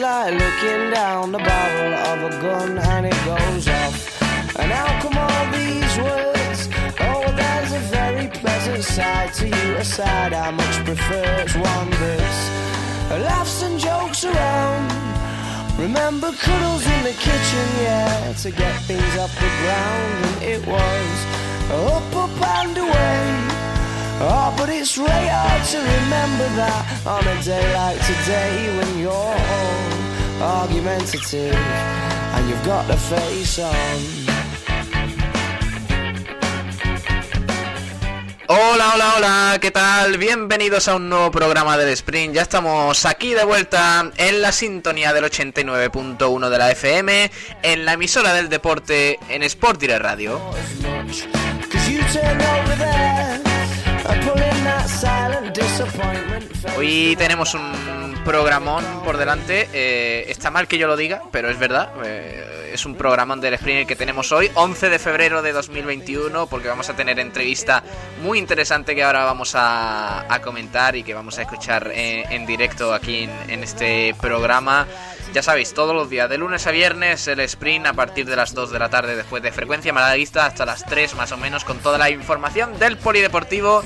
like looking down the barrel of a gun and it goes off. And how come all these words? Oh, there's a very pleasant side to you, a side I much prefer. It's one that's laughs and jokes around. Remember cuddles in the kitchen, yeah, to get things off the ground, and it was up, up and away. Oh, but it's really hard to remember that on a day like today when you're argumentative and you've got the face on. Hola, hola, hola, ¿qué tal? Bienvenidos a un nuevo programa del Sprint. Ya estamos aquí de vuelta en la sintonía del 89.1 de la FM, en la emisora del deporte en Sport Direct Radio. Hoy tenemos un programón por delante. Eh, está mal que yo lo diga, pero es verdad. Eh, es un programón del sprint que tenemos hoy, 11 de febrero de 2021, porque vamos a tener entrevista muy interesante que ahora vamos a, comentar y que vamos a escuchar eh, en, directo aquí en, este programa. Ya sabéis, todos los días, de lunes a viernes, el sprint a partir de las 2 de la tarde después de frecuencia malaguista hasta las 3 más o menos, con toda la información del polideportivo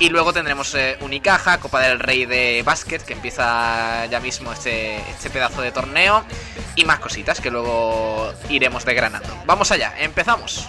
y luego tendremos eh, Unicaja, Copa del Rey de Básquet, que empieza ya mismo este, este pedazo de torneo. Y más cositas que luego iremos desgranando. Vamos allá, empezamos.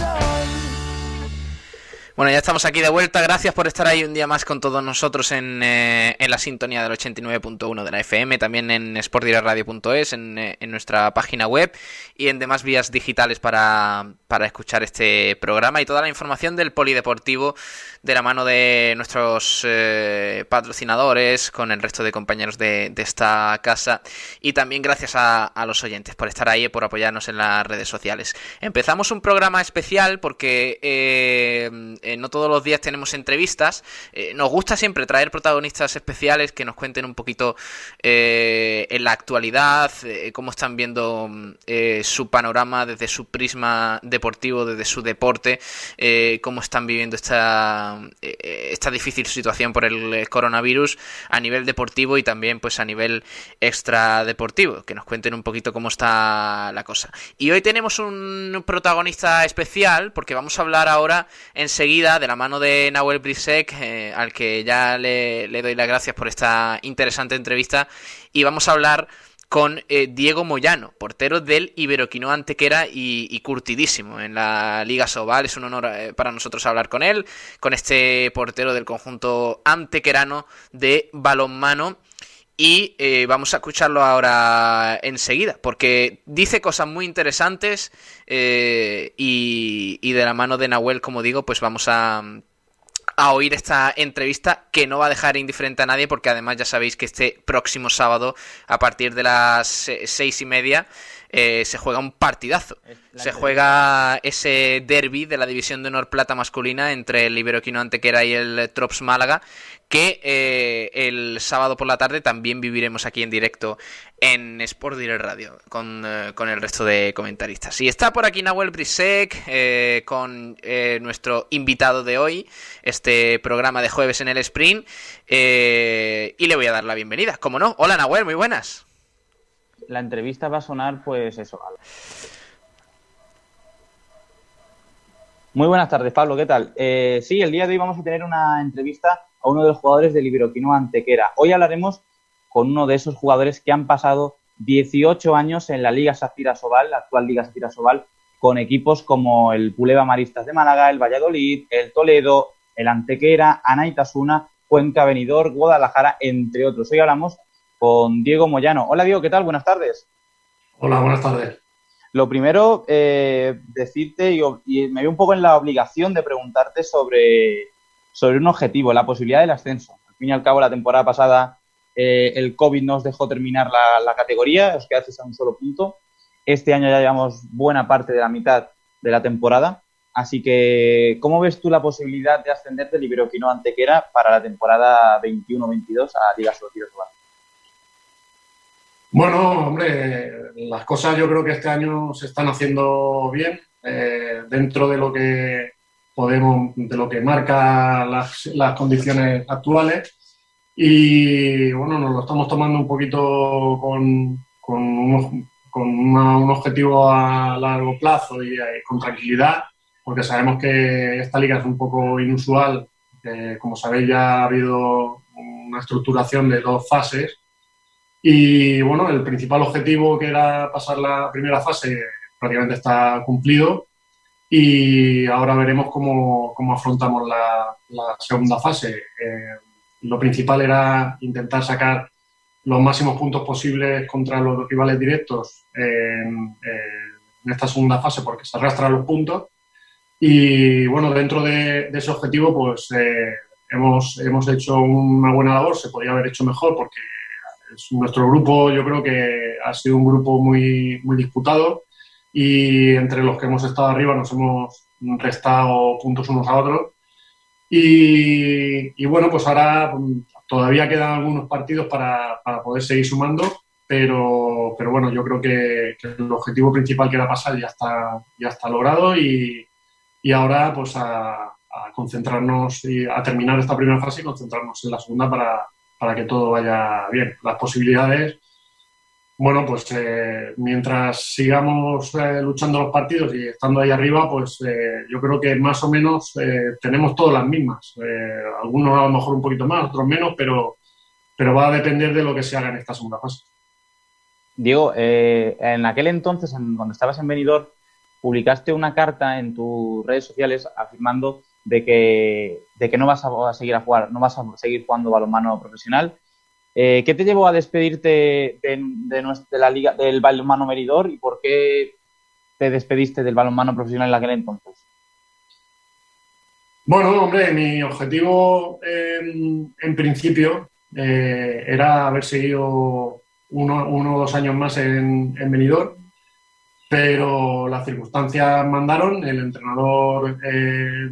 Bueno, ya estamos aquí de vuelta. Gracias por estar ahí un día más con todos nosotros en, eh, en la sintonía del 89.1 de la FM, también en sportdireradio.es, en, eh, en nuestra página web y en demás vías digitales para, para escuchar este programa y toda la información del polideportivo de la mano de nuestros eh, patrocinadores, con el resto de compañeros de, esta casa y también gracias a, los oyentes por estar ahí y por apoyarnos en las redes sociales. Empezamos un programa especial porque eh, eh, no todos los días tenemos entrevistas. nos gusta siempre traer protagonistas especiales que nos cuenten un poquito en la actualidad, cómo están viendo su panorama desde su prisma deportivo, desde su deporte, cómo están viviendo esta eh, esta difícil situación por el eh, coronavirus a nivel deportivo y también pues a nivel extra deportivo, que nos cuenten un poquito cómo está la cosa. Y hoy tenemos un protagonista especial porque vamos a hablar ahora enseguida de la mano de Nahuel Brisek, eh, al que ya le, doy las gracias por esta interesante entrevista y vamos a hablar con eh, Diego Moyano, portero del Iberoquino Antequera y, y, curtidísimo en la Liga Sobal. Es un honor eh, para nosotros hablar con él, con este portero del conjunto antequerano de balonmano. Y eh, vamos a escucharlo ahora enseguida, porque dice cosas muy interesantes y, y de la mano de Nahuel, como digo, pues vamos a, a oír esta entrevista que no va a dejar indiferente a nadie porque además ya sabéis que este próximo sábado a partir de las seis y media eh, se juega un partidazo. Se juega ese derby de la división de honor plata masculina entre el Iberoquino Antequera y el Trops Málaga, que eh, el sábado por la tarde también viviremos aquí en directo en Sport Direct Radio con, eh, con, el resto de comentaristas. Y está por aquí Nahuel Brisek con nuestro invitado de hoy, este programa de jueves en el Sprint, y le voy a dar la bienvenida. Como no, hola Nahuel, muy buenas la entrevista va a sonar, pues eso. Muy buenas tardes, Pablo, ¿qué tal? Eh, sí, el día de hoy vamos a tener una entrevista a uno de los jugadores del Iberoquino Antequera. Hoy hablaremos con uno de esos jugadores que han pasado 18 años en la Liga Safira Sobal, la actual Liga Safira Sobal, con equipos como el Puleva Maristas de Málaga, el Valladolid, el Toledo, el Antequera, Anaitasuna Cuenca, Benidorm, Guadalajara, entre otros. Hoy hablamos con Diego Moyano. Hola Diego, ¿qué tal? Buenas tardes. Hola, buenas tardes. Lo primero, eh, decirte, y, me veo un poco en la obligación de preguntarte sobre, sobre un objetivo, la posibilidad del ascenso. Al fin y al cabo, la temporada pasada eh, el COVID nos dejó terminar la, categoría, os quedasteis a un solo punto. Este año ya llevamos buena parte de la mitad de la temporada. Así que, ¿cómo ves tú la posibilidad de ascender del Iberoquino Antequera para la temporada 21-22 a Liga Socios Bueno, hombre, las cosas yo creo que este año se están haciendo bien eh, dentro de lo que podemos, de lo que marca las, condiciones actuales. Y bueno, nos lo estamos tomando un poquito con, con, con un objetivo a largo plazo y, eh, con tranquilidad, porque sabemos que esta liga es un poco inusual. como sabéis, ya ha habido una estructuración de dos fases. Y bueno, el principal objetivo que era pasar la primera fase prácticamente está cumplido y ahora veremos cómo, cómo afrontamos la, la, segunda fase. Eh, lo principal era intentar sacar los máximos puntos posibles contra los rivales directos en, esta segunda fase porque se arrastran los puntos. Y bueno, dentro de, ese objetivo, pues eh, hemos, hemos hecho una buena labor. Se podría haber hecho mejor porque nuestro grupo, yo creo que ha sido un grupo muy, muy disputado y entre los que hemos estado arriba nos hemos restado puntos unos a otros. Y, bueno, pues ahora mm, todavía quedan algunos partidos para, poder seguir sumando, pero, pero bueno, yo creo que, el objetivo principal que era pasar ya está, ya está logrado y, ahora pues a, concentrarnos y a terminar esta primera fase y concentrarnos en la segunda para, para que todo vaya bien. Las posibilidades bueno, pues eh, mientras sigamos eh, luchando los partidos y estando ahí arriba, pues eh, yo creo que más o menos tenemos todas las mismas. algunos a lo mejor un poquito más, otros menos, pero, pero va a depender de lo que se haga en esta segunda fase. Diego, en aquel entonces, cuando estabas en Benidorm, publicaste una carta en tus redes sociales afirmando de que, de que no vas a seguir a jugar, no vas a seguir jugando balonmano profesional eh, ¿Qué te llevó a despedirte de, la liga, del balonmano Meridor y por qué te despediste del balonmano profesional en aquel entonces? Bueno, hombre, mi objetivo en principio eh, era haber seguido uno, o dos años más en, en pero las circunstancias mandaron, el entrenador eh,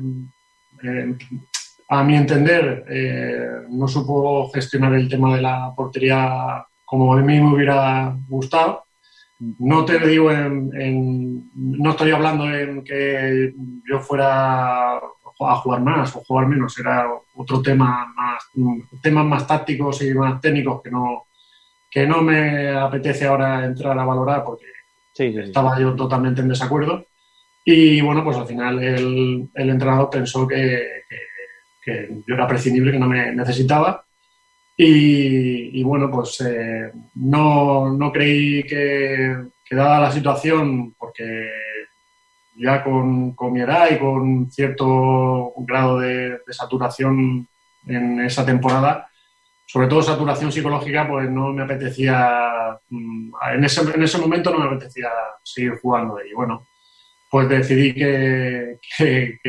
a mi entender, eh, no supo gestionar el tema de la portería como a mí me hubiera gustado. No te digo en, no estoy hablando en que yo fuera a jugar más o jugar menos, era otro tema más, temas más tácticos y más técnicos que no, que no me apetece ahora entrar a valorar porque estaba yo totalmente en desacuerdo. Y bueno, pues al final el, el entrenador pensó que yo era prescindible, que no me necesitaba. Y, bueno, pues eh, no, no, creí que, que, dada la situación, porque ya con, con, mi edad y con cierto grado de, saturación en esa temporada, sobre todo saturación psicológica, pues no me apetecía, mm, en ese, en ese momento no me apetecía seguir jugando. Y bueno, pues decidí que, que,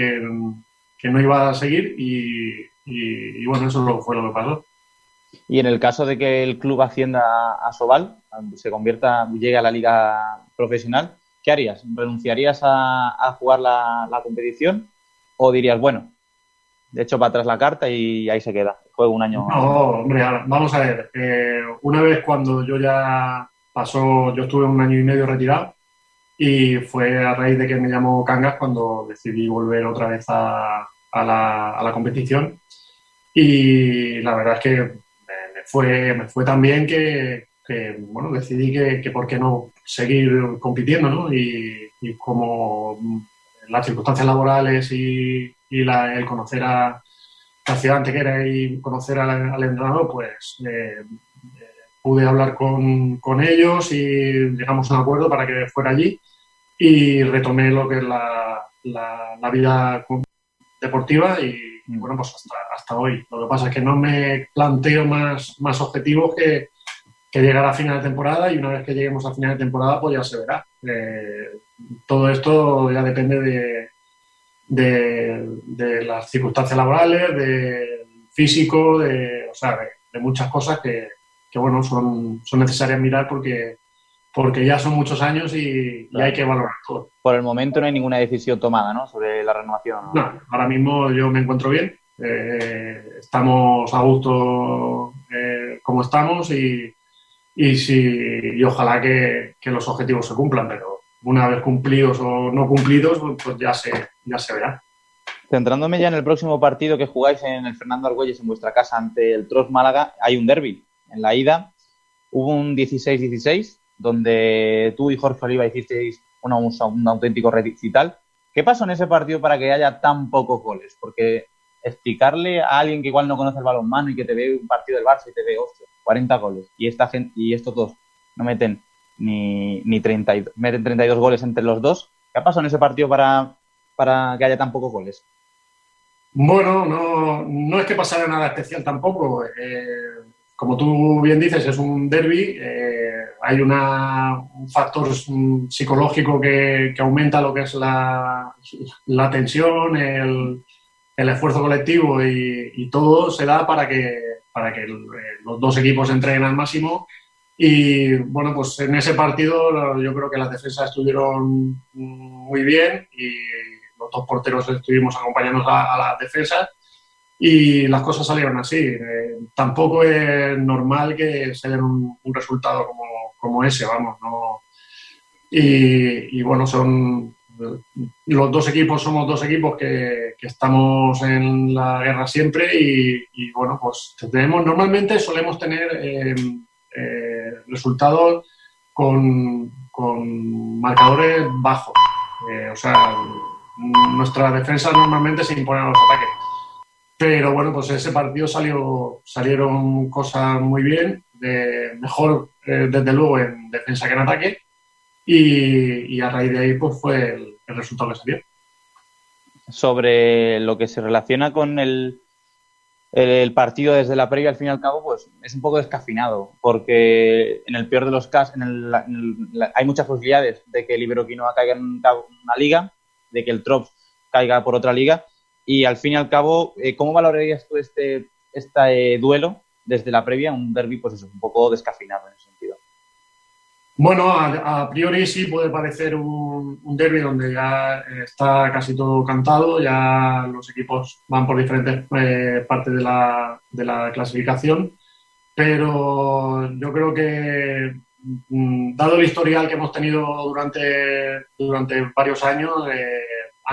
que no iba a seguir y, bueno, eso fue lo que pasó. Y en el caso de que el club ascienda a Sobal, se convierta, llegue a la liga profesional, ¿qué harías? ¿Renunciarías a, jugar la, competición o dirías, bueno, de hecho para atrás la carta y ahí se queda, juego un año? No, hombre, vamos a ver, eh, una vez cuando yo ya pasó, yo estuve un año y medio retirado y fue a raíz de que me llamó Cangas cuando decidí volver otra vez a, a la, a la competición. Y la verdad es que me, fue, me fue tan bien que, bueno, decidí que, que, por qué no seguir compitiendo, ¿no? Y, como las circunstancias laborales y, y la, el conocer a la ciudad era y conocer al, entrenador, pues eh, eh, pude hablar con, con, ellos y llegamos a un acuerdo para que fuera allí y retomé lo que es la, la, la vida deportiva y, mm. bueno, pues hasta, hoy. Lo que pasa es que no me planteo más, más objetivos que, que llegar a final de temporada y una vez que lleguemos a final de temporada, pues ya se verá. Eh, todo esto ya depende de, de, las circunstancias laborales, de físico, de, o sea, de, muchas cosas que, que, bueno, son, son necesarias mirar porque porque ya son muchos años y, hay que valorar todo. Por el momento no hay ninguna decisión tomada, ¿no? Sobre la renovación. No, ahora mismo yo me encuentro bien. Eh, estamos a gusto eh, como estamos y, y, si, y ojalá que, que, los objetivos se cumplan, pero una vez cumplidos o no cumplidos, pues ya se, ya se verá. Centrándome ya en el próximo partido que jugáis en el Fernando Argüelles en vuestra casa ante el Tros Málaga, hay un derby. En la ida hubo un 16-16 donde tú y Jorge Oliva hicisteis un, un auténtico recital. ¿Qué pasó en ese partido para que haya tan pocos goles? Porque explicarle a alguien que igual no conoce el balonmano y que te ve un partido del Barça y te ve, 40 goles, y esta gente y estos dos no meten ni, ni 30, meten 32 goles entre los dos, ¿qué pasado en ese partido para, para que haya tan pocos goles? Bueno, no, no es que pasara nada especial tampoco. Eh, como tú bien dices, es un derby. Eh, hay un factor psicológico que, aumenta lo que es la, tensión, el, esfuerzo colectivo y, todo se da para que, para que los dos equipos entreguen al máximo. Y bueno, pues en ese partido yo creo que las defensas estuvieron muy bien y los dos porteros estuvimos acompañando a, a las defensas y las cosas salieron así. Eh, tampoco es normal que se den un, resultado como, como, ese, vamos. ¿no? Y, bueno, son los dos equipos, somos dos equipos que, que estamos en la guerra siempre y, bueno, pues tenemos, normalmente solemos tener eh, eh, resultados con, con, marcadores bajos. o sea, nuestra defensa normalmente se impone a los ataques pero bueno, pues ese partido salió, salieron cosas muy bien, de, mejor eh, desde luego en defensa que en ataque, y, a raíz de ahí pues fue el, resultado que salió. Sobre lo que se relaciona con el, el, partido desde la previa al fin y al cabo, pues es un poco descafinado, porque en el peor de los casos, hay muchas posibilidades de que el Iberoquinoa caiga en una liga, de que el Trops caiga por otra liga, y al fin y al cabo, eh, ¿cómo valorarías tú este, este duelo desde la previa? Un derby, pues eso, un poco descafinado en ese sentido. Bueno, a, priori sí puede parecer un, un derby donde ya está casi todo cantado, ya los equipos van por diferentes eh, partes de la, de la clasificación, pero yo creo que mm, dado el historial que hemos tenido durante, durante varios años, eh,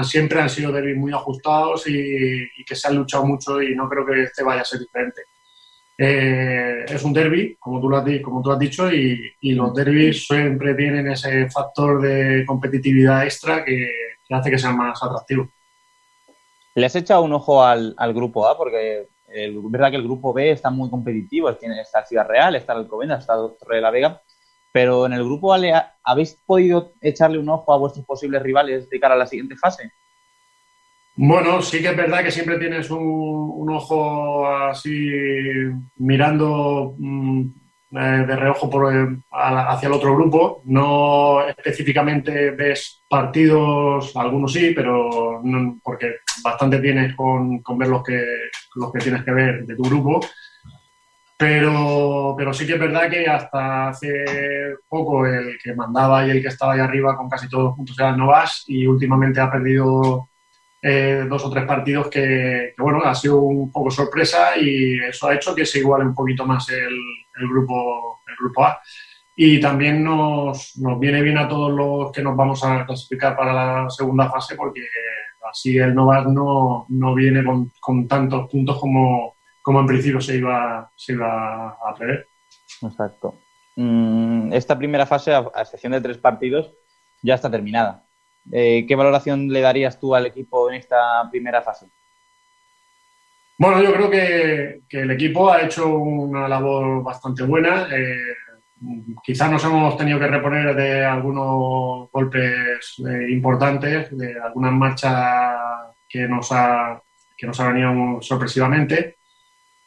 siempre han sido derbis muy ajustados y, que se han luchado mucho y no creo que este vaya a ser diferente. Eh, es un derby, como tú has, dicho, y, los derbis siempre tienen ese factor de competitividad extra que, hace que sean más atractivos. ¿Le has echado un ojo al, grupo A? Porque es verdad que el grupo B está muy competitivo. está el Ciudad Real, está Alcobendas, está Torre de la Vega. Pero en el grupo Ale, ¿habéis podido echarle un ojo a vuestros posibles rivales de cara a la siguiente fase? Bueno, sí que es verdad que siempre tienes un, ojo así mirando mm, eh, de reojo por, hacia el otro grupo. No específicamente ves partidos, algunos sí, pero porque bastante tienes con, con ver los que, los que tienes que ver de tu grupo. Pero, pero sí que es verdad que hasta hace poco el que mandaba y el que estaba ahí arriba con casi todos juntos era Novas y últimamente ha perdido eh, dos o tres partidos que, bueno, ha sido un poco sorpresa y eso ha hecho que se iguale un poquito más el, el grupo, el grupo A. Y también nos, nos, viene bien a todos los que nos vamos a clasificar para la segunda fase porque así el Novas no, no viene con, con tantos puntos como, como en principio se iba, se iba a prever. Exacto. Mm, esta primera fase, a excepción de tres partidos, ya está terminada. Eh, ¿Qué valoración le darías tú al equipo en esta primera fase? Bueno, yo creo que, el equipo ha hecho una labor bastante buena. Eh, quizás nos hemos tenido que reponer de algunos golpes eh, importantes, de algunas marchas que nos ha que nos ha venido sorpresivamente.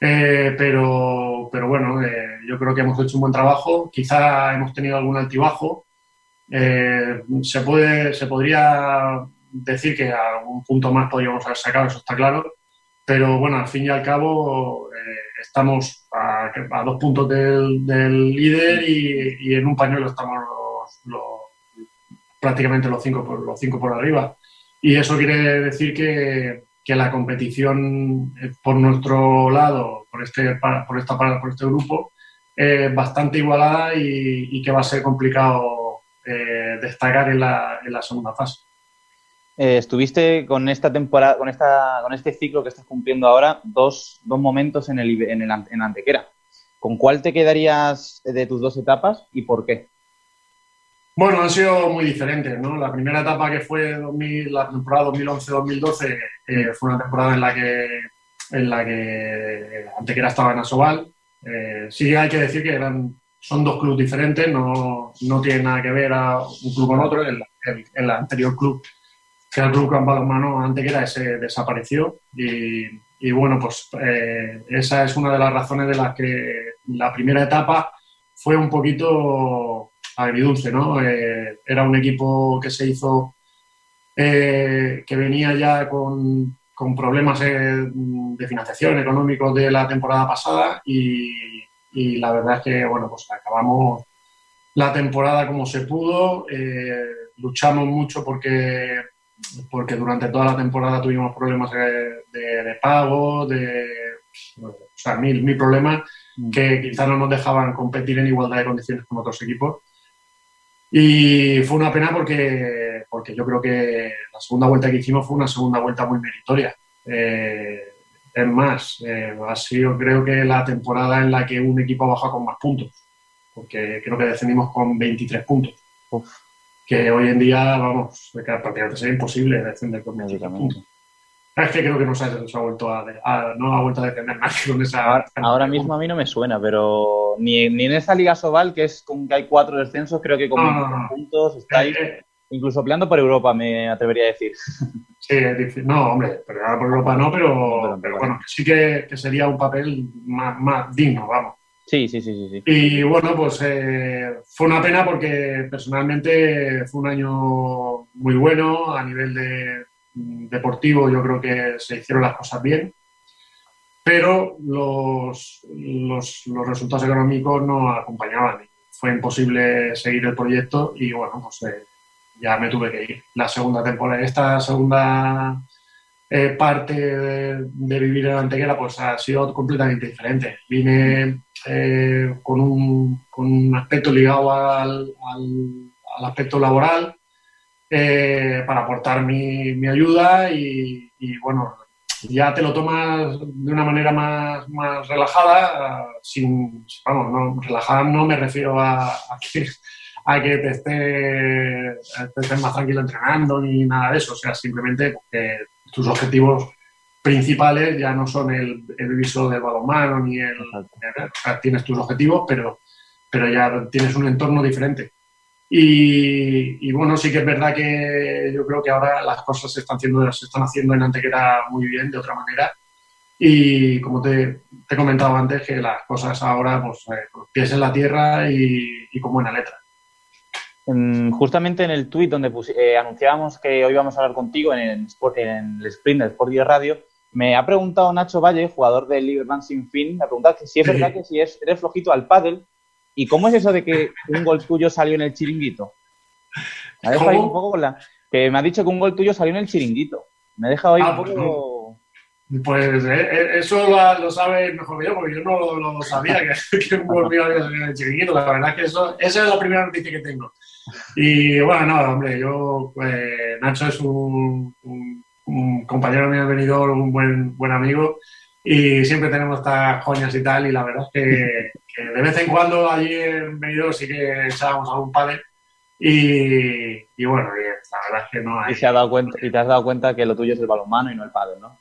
Eh, pero, pero bueno, eh, yo creo que hemos hecho un buen trabajo. Quizá hemos tenido algún altibajo. Eh, se, puede, se podría decir que a algún punto más podríamos haber sacado, eso está claro. Pero bueno, al fin y al cabo estamos a, dos puntos del, líder y, en un pañuelo estamos prácticamente los cinco, por, los cinco por arriba. Y eso quiere decir que, que la competición eh, por nuestro lado, por este, por esta, por este grupo, es bastante igualada y, que va a ser complicado eh, destacar en la, en la, segunda fase. Eh, estuviste con esta temporada, con esta, con este ciclo que estás cumpliendo ahora, dos, dos momentos en el, en el en Antequera. ¿Con cuál te quedarías de tus dos etapas y por qué? Bueno, han sido muy diferentes, ¿no? La primera etapa que fue la temporada 2011-2012 eh, fue una temporada en la que en la que Antequera estaba en Asobal. Eh, sí hay que decir que eran, son dos clubes diferentes, no, no tiene nada que ver a un club con otro. El, el, anterior club, que era el club Balonmano Antequera, ese desapareció y, y bueno, pues eh, esa es una de las razones de las que la primera etapa fue un poquito agridulce, ¿no? Eh, era un equipo que se hizo, eh, que venía ya con, problemas eh, de financiación económicos de la temporada pasada y, la verdad es que, bueno, pues acabamos la temporada como se pudo, luchamos mucho porque porque durante toda la temporada tuvimos problemas de, pago, de o sea, mil, mil problemas mm. que quizás no nos dejaban competir en igualdad de condiciones con otros equipos. Y fue una pena porque, porque yo creo que la segunda vuelta que hicimos fue una segunda vuelta muy meritoria. Eh, es más, eh, ha sido creo que la temporada en la que un equipo ha bajado con más puntos, porque creo que descendimos con 23 puntos. Que hoy en día, vamos, prácticamente sería imposible descender con 23 puntos. Es que creo que no se ha, vuelto a, no ha vuelto a más con esa. Ahora, mismo a mí no me suena, pero ni, ni, en esa Liga Sobal, que es con que hay cuatro descensos, creo que con puntos estáis eh, eh. incluso peleando por Europa, me atrevería a decir. Sí, es difícil. No, hombre, pelear por Europa no, pero, pero, bueno, sí que, que, sería un papel más, más digno, vamos. Sí, sí, sí, sí. Y bueno, pues eh, fue una pena porque personalmente fue un año muy bueno a nivel de, deportivo yo creo que se hicieron las cosas bien, pero los, los, resultados económicos no acompañaban. Fue imposible seguir el proyecto y bueno, pues eh, ya me tuve que ir. La segunda temporada, esta segunda eh, parte de, vivir en Antequera pues ha sido completamente diferente. Vine eh, con, un, con, un, aspecto ligado al, al aspecto laboral, eh, para aportar mi, mi ayuda y, bueno, ya te lo tomas de una manera más, más relajada, sin, vamos, no, relajada no me refiero a, a, que, a que te estés más tranquilo entrenando ni nada de eso, o sea, simplemente que tus objetivos principales ya no son el, el viso del balonmano ni el, tienes tus objetivos, pero, pero ya tienes un entorno diferente. Y, bueno, sí que es verdad que yo creo que ahora las cosas se están haciendo, se están haciendo en Antequera muy bien, de otra manera. Y como te, te he comentado antes, que las cosas ahora, pues, eh, con los pies en la tierra y, y con buena letra. justamente en el tuit donde eh, anunciábamos que hoy vamos a hablar contigo en, en el sprint de Sport Radio, me ha preguntado Nacho Valle, jugador del Liverpool Sin Fin, me ha preguntado si es verdad que si es, eres flojito al pádel ¿Y cómo es eso de que un gol tuyo salió en el chiringuito? Me ha dejado ahí un poco con la... Que me ha dicho que un gol tuyo salió en el chiringuito. Me ha dejado ahí ah, un pues poco... Pues eh, eh, eso lo, lo sabes mejor que yo, porque yo no lo, sabía que, un gol mío había salido en el chiringuito. La verdad es que eso, esa es la primera noticia que tengo. Y bueno, nada, hombre, yo, pues, Nacho es un, compañero mío de venidor, un buen, buen amigo, y siempre tenemos estas coñas y tal, y la verdad es que de vez en cuando allí en Benidorm sí que echábamos algún padre y, y, bueno, la verdad es que no hay... Y, se ha dado cuenta, y te has dado cuenta que lo tuyo es el balonmano y no el padre, ¿no?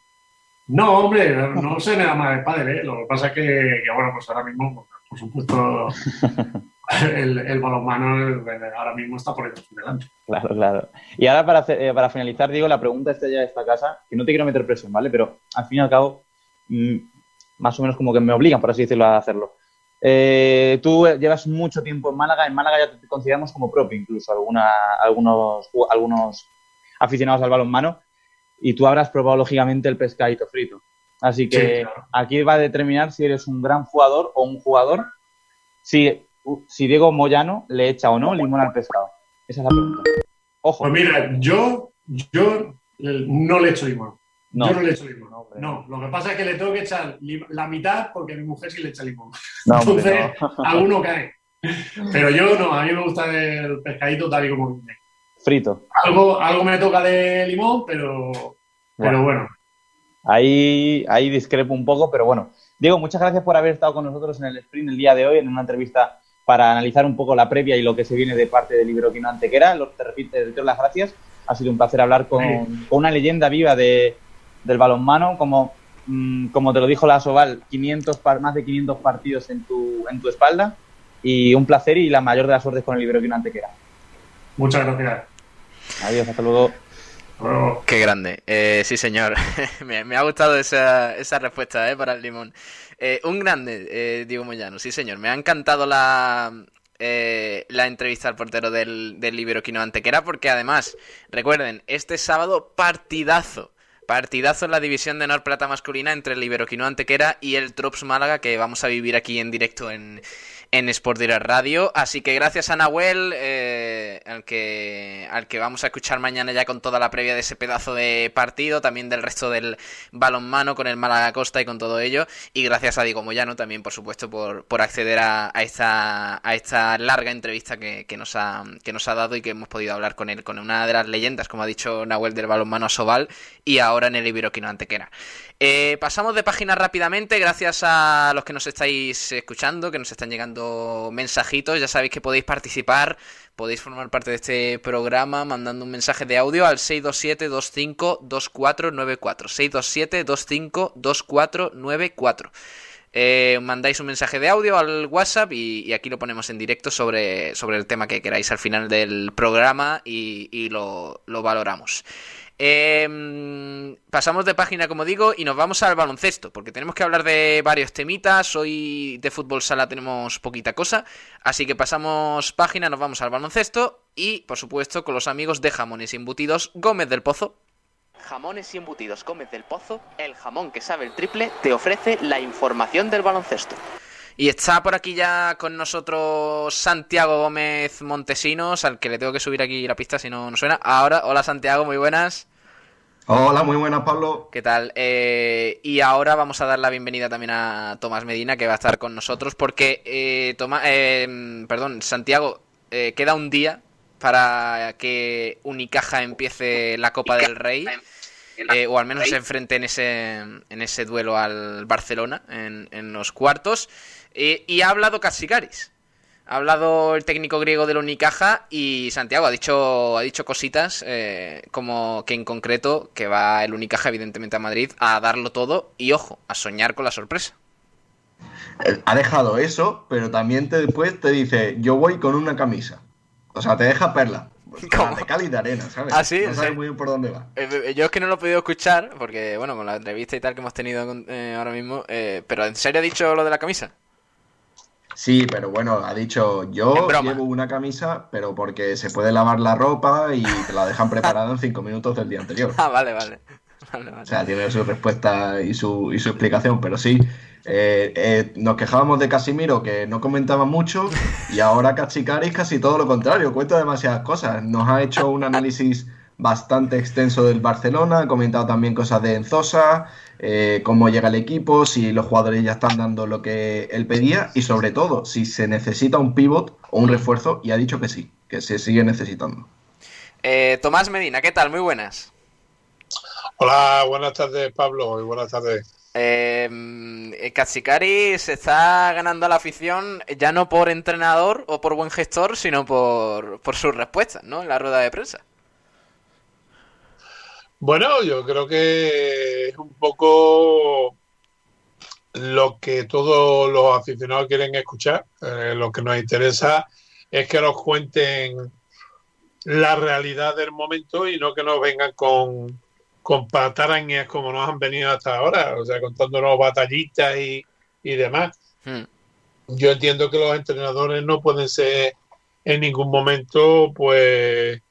No, hombre, no sé nada más del padre, ¿eh? Lo que pasa es que, bueno, pues ahora mismo, por supuesto, el, el balonmano ahora mismo está por delante. Claro, claro. Y ahora para, eh, para finalizar, digo, la pregunta está ya de esta casa, que no te quiero meter presión, ¿vale? Pero al fin y al cabo, más o menos como que me obligan, por así decirlo, a hacerlo. Eh, tú llevas mucho tiempo en Málaga, en Málaga ya te consideramos como propio incluso alguna, algunos, algunos aficionados al balonmano y tú habrás probado lógicamente el pescadito frito. Así que aquí va a determinar si eres un gran jugador o un jugador, si, si Diego Moyano le echa o no limón al pescado. Esa es la pregunta. Ojo. Pues mira, yo, yo no le echo limón. No. Yo no le echo limón. No, lo que pasa es que le tengo que echar la mitad porque mi mujer sí le echa limón. Entonces, alguno cae. Pero yo no, a mí me gusta el pescadito tal y como viene. Frito. Algo, algo me toca de limón, pero bueno. Pero bueno. Ahí, ahí discrepo un poco, pero bueno. Diego, muchas gracias por haber estado con nosotros en el sprint el día de hoy, en una entrevista para analizar un poco la previa y lo que se viene de parte del libro Quino Antequera. Te repito, te doy las gracias. Ha sido un placer hablar con, con una leyenda viva de, del balonmano, como, mm, como te lo dijo la Soval, 500, más de 500 partidos en tu, en tu espalda y un placer y la mayor de las suertes con el libro que Antequera. Muchas gracias. Adiós, hasta luego. Qué grande. Eh, sí, señor. me, ha gustado esa, esa respuesta eh, para el limón. Eh, un grande, eh, Diego Moyano. Sí, señor. Me ha encantado la, eh, la entrevista al portero del, del Libero Quino Antequera porque además, recuerden, este sábado partidazo. Partidazo en la división de Nor Plata masculina entre el Iberoquino Antequera y el Trops Málaga que vamos a vivir aquí en directo en, en Sport Direct Radio. Así que gracias a Nahuel, eh, al, que, al que vamos a escuchar mañana ya con toda la previa de ese pedazo de partido, también del resto del balonmano con el Málaga Costa y con todo ello. Y gracias a Diego Moyano también, por supuesto, por, por acceder a, esta, a esta larga entrevista que, que, nos ha, que nos ha dado y que hemos podido hablar con él, con una de las leyendas, como ha dicho Nahuel, del balonmano Sobal y ahora en el Iberoquino Antequera. Eh, pasamos de página rápidamente, gracias a los que nos estáis escuchando, que nos están llegando mensajitos. Ya sabéis que podéis participar, podéis formar parte de este programa mandando un mensaje de audio al 627-252494. 627-252494. Eh, mandáis un mensaje de audio al WhatsApp y, aquí lo ponemos en directo sobre, el tema que queráis al final del programa y, lo valoramos. Eh, pasamos de página, como digo, y nos vamos al baloncesto, porque tenemos que hablar de varios temitas. Hoy de fútbol sala tenemos poquita cosa, así que pasamos página, nos vamos al baloncesto y, por supuesto, con los amigos de Jamones y Embutidos Gómez del Pozo. Jamones y Embutidos Gómez del Pozo, el jamón que sabe el triple, te ofrece la información del baloncesto. Y está por aquí ya con nosotros Santiago Gómez Montesinos, al que le tengo que subir aquí la pista si no, no suena. Ahora, hola Santiago, muy buenas. Hola, muy buenas, Pablo. ¿Qué tal? Eh, y ahora vamos a dar la bienvenida también a Tomás Medina, que va a estar con nosotros, porque, eh, eh perdón, Santiago, eh, queda un día para que Unicaja empiece la Copa del Rey, o al menos se enfrente en ese, en ese duelo al Barcelona, en, en los cuartos. y ha hablado Catsicaris. Ha hablado el técnico griego del Unicaja y Santiago ha dicho, ha dicho cositas eh, como que en concreto que va el Unicaja evidentemente a Madrid a darlo todo y ojo, a soñar con la sorpresa. Eh, ha dejado eso, pero también te, después te dice yo voy con una camisa. O sea, te deja perla. De Cali de arena, ¿sabes? Ah, sí, no sabes muy bien por dónde va. Eh, yo es que no lo he podido escuchar, porque, bueno, con la entrevista y tal que hemos tenido ahora mismo, pero ¿en serio ha dicho lo de la camisa? Sí, pero bueno, ha dicho, yo llevo una camisa, pero porque se puede lavar la ropa y te la dejan preparada en cinco minutos del día anterior. Ah, vale, vale. O sea, tiene su respuesta y su, y su explicación, pero sí, eh, eh, nos quejábamos de Casimiro que no comentaba mucho y ahora Cachicaris casi todo lo contrario, cuenta demasiadas cosas. Nos ha hecho un análisis bastante extenso del Barcelona, ha comentado también cosas de Enzosa, eh, cómo llega el equipo, si los jugadores ya están dando lo que él pedía y sobre todo si se necesita un pivot o un refuerzo y ha dicho que sí, que se sigue necesitando. Eh, Tomás Medina, ¿qué tal? Muy buenas. Hola, buenas tardes Pablo y buenas tardes. Eh, se está ganando a la afición ya no por entrenador o por buen gestor, sino por, por sus respuestas, ¿no? En la rueda de prensa. Bueno, yo creo que es un poco lo que todos los aficionados quieren escuchar, eh, lo que nos interesa es que nos cuenten la realidad del momento y no que nos vengan con, con patarañas como nos han venido hasta ahora, o sea, contándonos batallitas y, y demás. Hmm. Yo entiendo que los entrenadores no pueden ser en ningún momento, pues,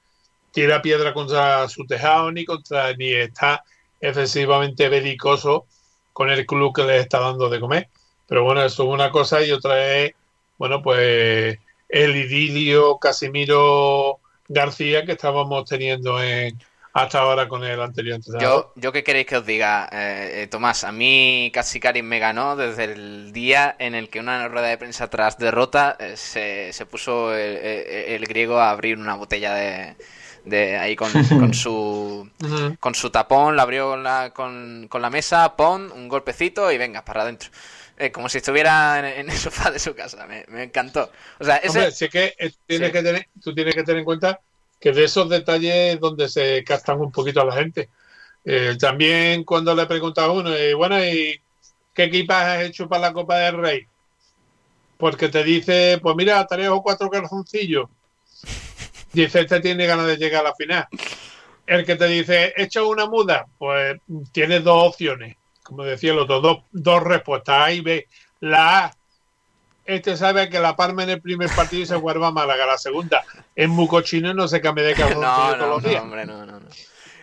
tira piedra contra su tejado ni contra ni está excesivamente belicoso con el club que les está dando de comer. Pero bueno, eso es una cosa y otra es, bueno, pues el idilio Casimiro García que estábamos teniendo en, hasta ahora con el anterior entrenador. Yo, yo qué queréis que os diga, eh, eh, Tomás, a mí Karim me ganó desde el día en el que una rueda de prensa tras derrota eh, se, se, puso el, griego a abrir una botella de, de ahí con, con su con su tapón, la abrió con la, mesa, pon un golpecito y venga, para adentro. como si estuviera en, el sofá de su casa, me, encantó. O sea, ese... sí que, tienes que tener, tú tienes que tener en cuenta que de esos detalles donde se captan un poquito a la gente. Eh, también cuando le pregunta a uno, eh, bueno, ¿y qué equipas has hecho para la Copa del Rey? Porque te dice, pues mira, tres o cuatro calzoncillos. Dice, este tiene ganas de llegar a la final. El que te dice, he hecho una muda, pues tienes dos opciones. Como decía el otro, dos, dos respuestas, A y B. La A, este sabe que la Parma en el primer partido y se vuelva a Málaga. La segunda, es muy cochino y no se cambie de calzón no, no, no, hombre, no, no, no.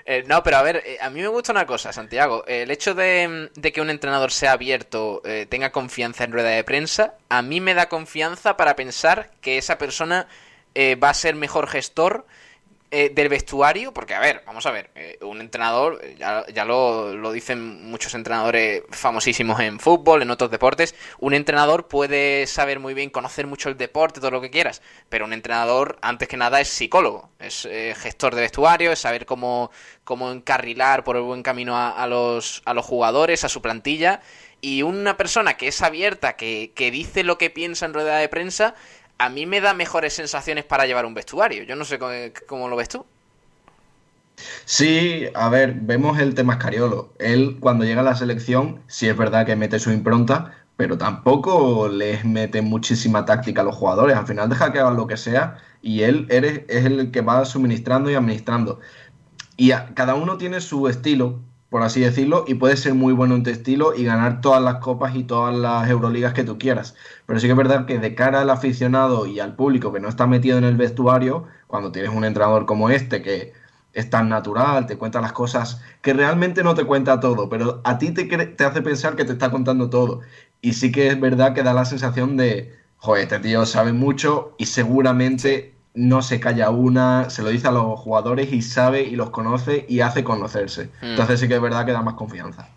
Eh, no, pero a ver, eh, a mí me gusta una cosa, Santiago. el hecho de, que un entrenador sea abierto, eh, tenga confianza en rueda de prensa, a mí me da confianza para pensar que esa persona va a ser mejor gestor eh, del vestuario, porque a ver, vamos a ver, eh, un entrenador, eh, ya, ya lo, lo, dicen muchos entrenadores famosísimos en fútbol, en otros deportes, un entrenador puede saber muy bien, conocer mucho el deporte, todo lo que quieras, pero un entrenador, antes que nada, es psicólogo, es gestor de vestuario, es saber cómo, cómo encarrilar por el buen camino a, a, los, a los jugadores, a su plantilla, y una persona que es abierta, que, que dice lo que piensa en rueda de prensa, a mí me da mejores sensaciones para llevar un vestuario. Yo no sé cómo, lo ves tú. Sí, a ver, vemos el tema Escariolo. Él cuando llega a la selección, sí es verdad que mete su impronta, pero tampoco les mete muchísima táctica a los jugadores. Al final deja que hagan lo que sea y él es el que va suministrando y administrando. Y cada uno tiene su estilo, por así decirlo, y puede ser muy bueno en tu estilo y ganar todas las copas y todas las Euroligas que tú quieras. Pero sí que es verdad que de cara al aficionado y al público que no está metido en el vestuario, cuando tienes un entrenador como este que es tan natural, te cuenta las cosas, que realmente no te cuenta todo, pero a ti te, te hace pensar que te está contando todo. Y sí que es verdad que da la sensación de, joder, este tío sabe mucho y seguramente no se calla una, se lo dice a los jugadores y sabe y los conoce y hace conocerse. Hmm. Entonces sí que es verdad que da más confianza.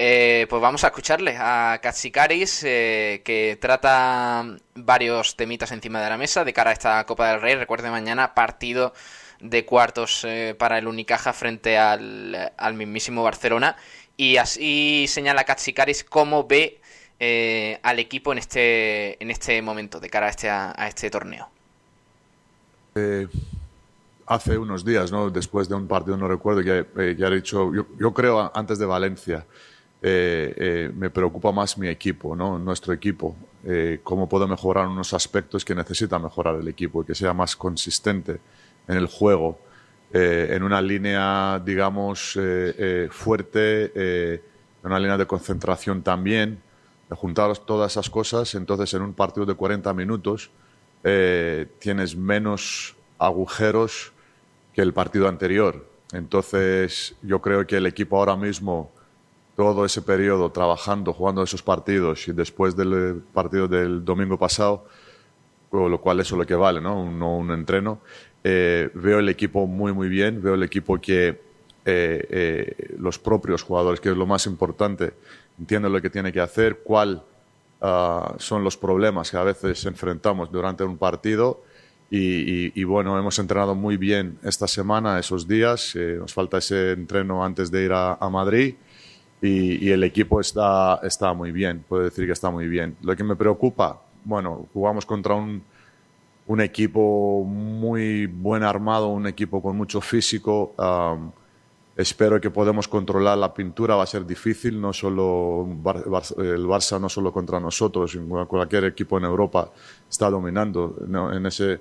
Eh, pues vamos a escucharle a Katsikaris, eh, que trata varios temitas encima de la mesa de cara a esta Copa del Rey. Recuerde mañana partido de cuartos eh, para el Unicaja frente al, al, mismísimo Barcelona. Y así señala Katsikaris cómo ve al equipo en este, en este momento de cara a este, a este torneo. Eh, hace unos días, ¿no? después de un partido, no recuerdo, que eh, ya he dicho, yo, creo antes de Valencia, eh, me preocupa más mi equipo, ¿no? nuestro equipo, cómo puedo mejorar unos aspectos que necesita mejorar el equipo que sea más consistente en el juego, en una línea, digamos, fuerte, en una línea de concentración también, juntar todas esas cosas, entonces en un partido de 40 minutos, eh, tienes menos agujeros que el partido anterior. Entonces, yo creo que el equipo ahora mismo, todo ese periodo trabajando, jugando esos partidos y después del partido del domingo pasado, con lo cual eso es lo que vale, ¿no? Un, un entreno. Eh, veo el equipo muy, muy bien. Veo el equipo que eh, los propios jugadores, que es lo más importante, entienden lo que tiene que hacer, cuál Ah, son los problemas que a veces enfrentamos durante un partido. Y, bueno, hemos entrenado muy bien esta semana, esos días. Eh, nos falta ese entreno antes de ir a, Madrid. Y, el equipo está, está muy bien, puedo decir que está muy bien. Lo que me preocupa, bueno, jugamos contra un, un equipo muy buen armado, un equipo con mucho físico. Espero que podamos controlar la pintura, va a ser difícil, no solo el Barça, no solo contra nosotros, cualquier equipo en Europa está dominando en, ese, eh,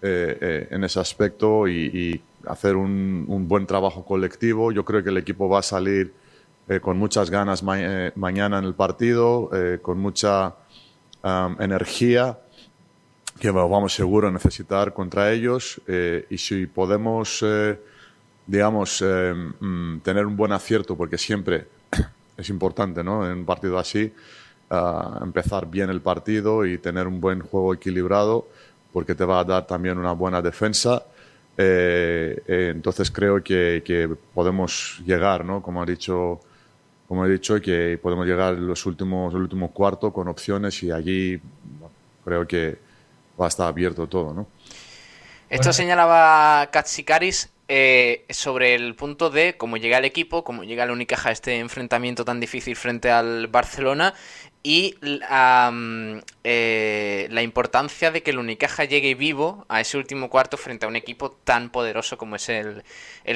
eh, en ese aspecto y, hacer un, buen trabajo colectivo. Yo creo que el equipo va a salir eh, con muchas ganas mañana en el partido, con mucha energía que vamos seguro a necesitar contra ellos y si podemos digamos, eh, mm, tener un buen acierto, porque siempre es importante, ¿no? En un partido así, ah, empezar bien el partido y tener un buen juego equilibrado, porque te va a dar también una buena defensa. Eh, eh, entonces creo que, podemos llegar, ¿no? Como ha dicho, como he dicho, que podemos llegar en los últimos, el último cuarto con opciones y allí creo que va a estar abierto todo, ¿no? Esto señalaba Katsikaris eh, sobre el punto de cómo llega el equipo, cómo llega el Unicaja a este enfrentamiento tan difícil frente al Barcelona y eh, la importancia de que el Unicaja llegue vivo a ese último cuarto frente a un equipo tan poderoso como es el,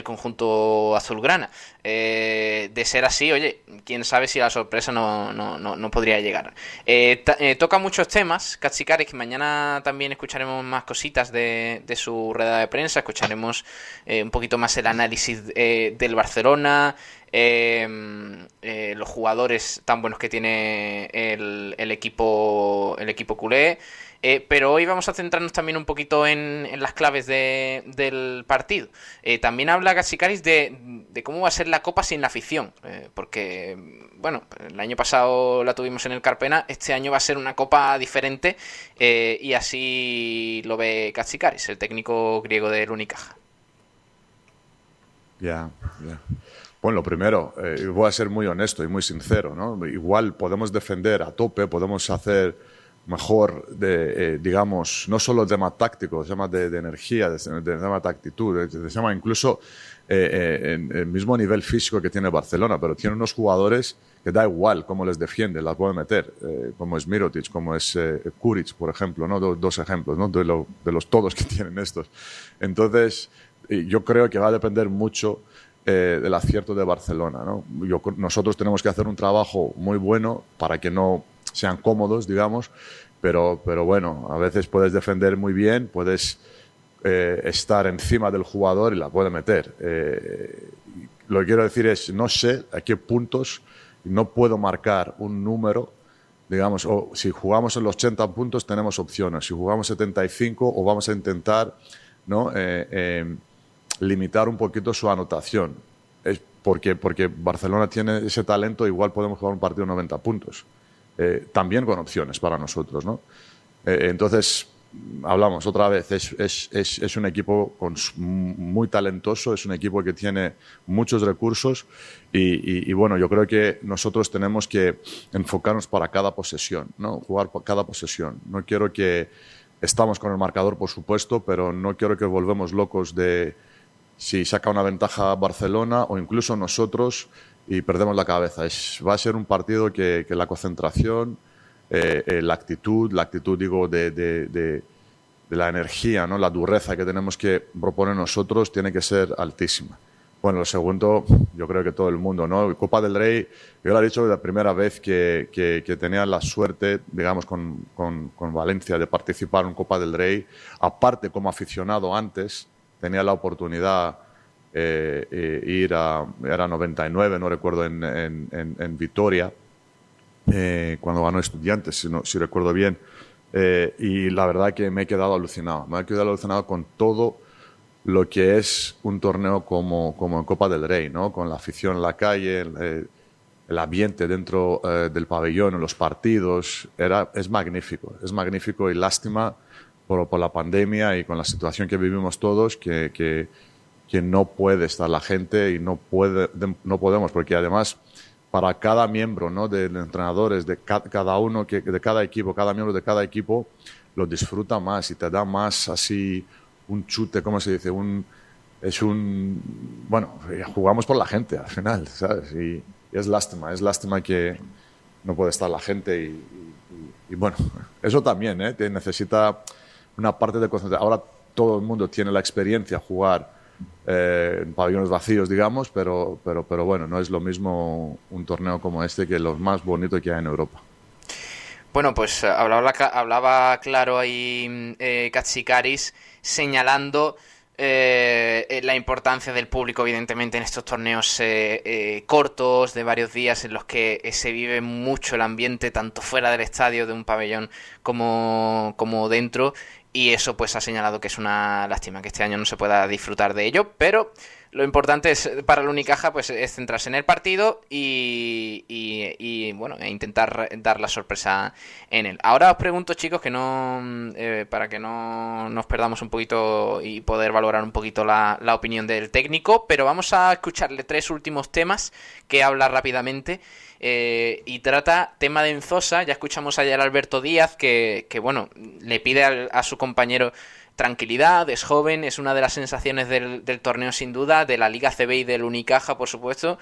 conjunto azulgrana. Eh, de ser así, oye, quién sabe si la sorpresa no, no, no, podría llegar. Eh, toca muchos temas, Katsikaris, que mañana también escucharemos más cositas de, de su rueda de prensa, escucharemos un poquito más el análisis del Barcelona, eh, los jugadores tan buenos que tiene el, equipo el equipo culé. Eh, pero hoy vamos a centrarnos también un poquito en, las claves del partido. Eh, también habla Gassicaris de, de, cómo va a ser la Copa sin la afición. porque, bueno, el año pasado la tuvimos en el Carpena, este año va a ser una Copa diferente y así lo ve Gassicaris, el técnico griego del Unicaja. Ya, ya. Bueno, lo primero, eh, voy a ser muy honesto y muy sincero, ¿no? Igual podemos defender a tope, podemos hacer mejor, de, eh, digamos, no solo el tema táctico, el tema de, energía, el tema de actitud, el tema incluso eh, en el mismo nivel físico que tiene Barcelona, pero tiene unos jugadores que da igual cómo les defiende, las puede meter, como es Mirotic, como es Kuric, por ejemplo, ¿no? dos ejemplos ¿no? de, de, los todos que tienen estos. Entonces, yo creo que va a depender mucho eh, del acierto de Barcelona. ¿no? nosotros tenemos que hacer un trabajo muy bueno para que no sean cómodos, digamos, pero, pero bueno, a veces puedes defender muy bien, puedes eh, estar encima del jugador y la puede meter. Eh, lo que quiero decir es, no sé a qué puntos, no puedo marcar un número, digamos, o si jugamos en los 80 puntos tenemos opciones, si jugamos 75 o vamos a intentar, ¿no? limitar un poquito su anotación. Es porque, porque Barcelona tiene ese talento, igual podemos jugar un partido de 90 puntos. Eh, también con opciones para nosotros, ¿no? Eh, entonces, hablamos otra vez, es, es, es, un equipo muy talentoso, es un equipo que tiene muchos recursos y, y, bueno, yo creo que nosotros tenemos que enfocarnos para cada posesión, ¿no? Jugar por cada posesión. No quiero que estamos con el marcador, por supuesto, pero no quiero que volvemos locos de si saca una ventaja Barcelona o incluso nosotros y perdemos la cabeza. Es, va a ser un partido que, la concentración, eh, eh, la actitud, la actitud digo de, de, la energía, ¿no? la dureza que tenemos que proponer nosotros tiene que ser altísima. Bueno, lo segundo, yo creo que todo el mundo, ¿no? Copa del Rey, yo lo he dicho la primera vez que, que, que tenía la suerte, digamos, con, con, con, Valencia de participar en Copa del Rey, aparte como aficionado antes, tenía la oportunidad eh, eh, ir a, era 99, no recuerdo, en, en, en, Vitoria, eh, cuando ganó Estudiantes, si, no, si recuerdo bien. Eh, y la verdad que me he quedado alucinado, me he quedado alucinado con todo lo que es un torneo como, como en Copa del Rey, ¿no? con la afición en la calle, el, el ambiente dentro del pabellón, en los partidos, era, es magnífico, es magnífico y lástima por, por, la pandemia y con la situación que vivimos todos, que, que, que, no puede estar la gente y no, puede, no podemos, porque además para cada miembro ¿no? de, entrenadores, de cada uno, que, de cada equipo, cada miembro de cada equipo, lo disfruta más y te da más así un chute, ¿cómo se dice? Un, es un, bueno, jugamos por la gente al final, ¿sabes? Y, es lástima, es lástima que no puede estar la gente y, bueno, eso también, ¿eh? Te necesita una parte de concentración. Ahora todo el mundo tiene la experiencia jugar eh, pabellones vacíos, digamos, pero, pero, pero bueno, no es lo mismo un torneo como este que los más bonitos que hay en Europa. Bueno, pues eh, hablaba, claro ahí eh, Katsikaris señalando eh, la importancia del público, evidentemente, en estos torneos cortos de varios días en los que se vive mucho el ambiente, tanto fuera del estadio de un pabellón como, como dentro. Y eso pues ha señalado que es una lástima que este año no se pueda disfrutar de ello, pero lo importante es para el Unicaja pues es centrarse en el partido y, bueno e intentar dar la sorpresa en él. Ahora os pregunto chicos que no eh, para que no nos perdamos un poquito y poder valorar un poquito la, opinión del técnico pero vamos a escucharle tres últimos temas que habla rápidamente eh, y trata tema de Enzosa ya escuchamos ayer a Alberto Díaz que, que bueno le pide a su compañero tranquilidad, es joven, es una de las sensaciones del, torneo sin duda, de la Liga CB y del Unicaja, por supuesto,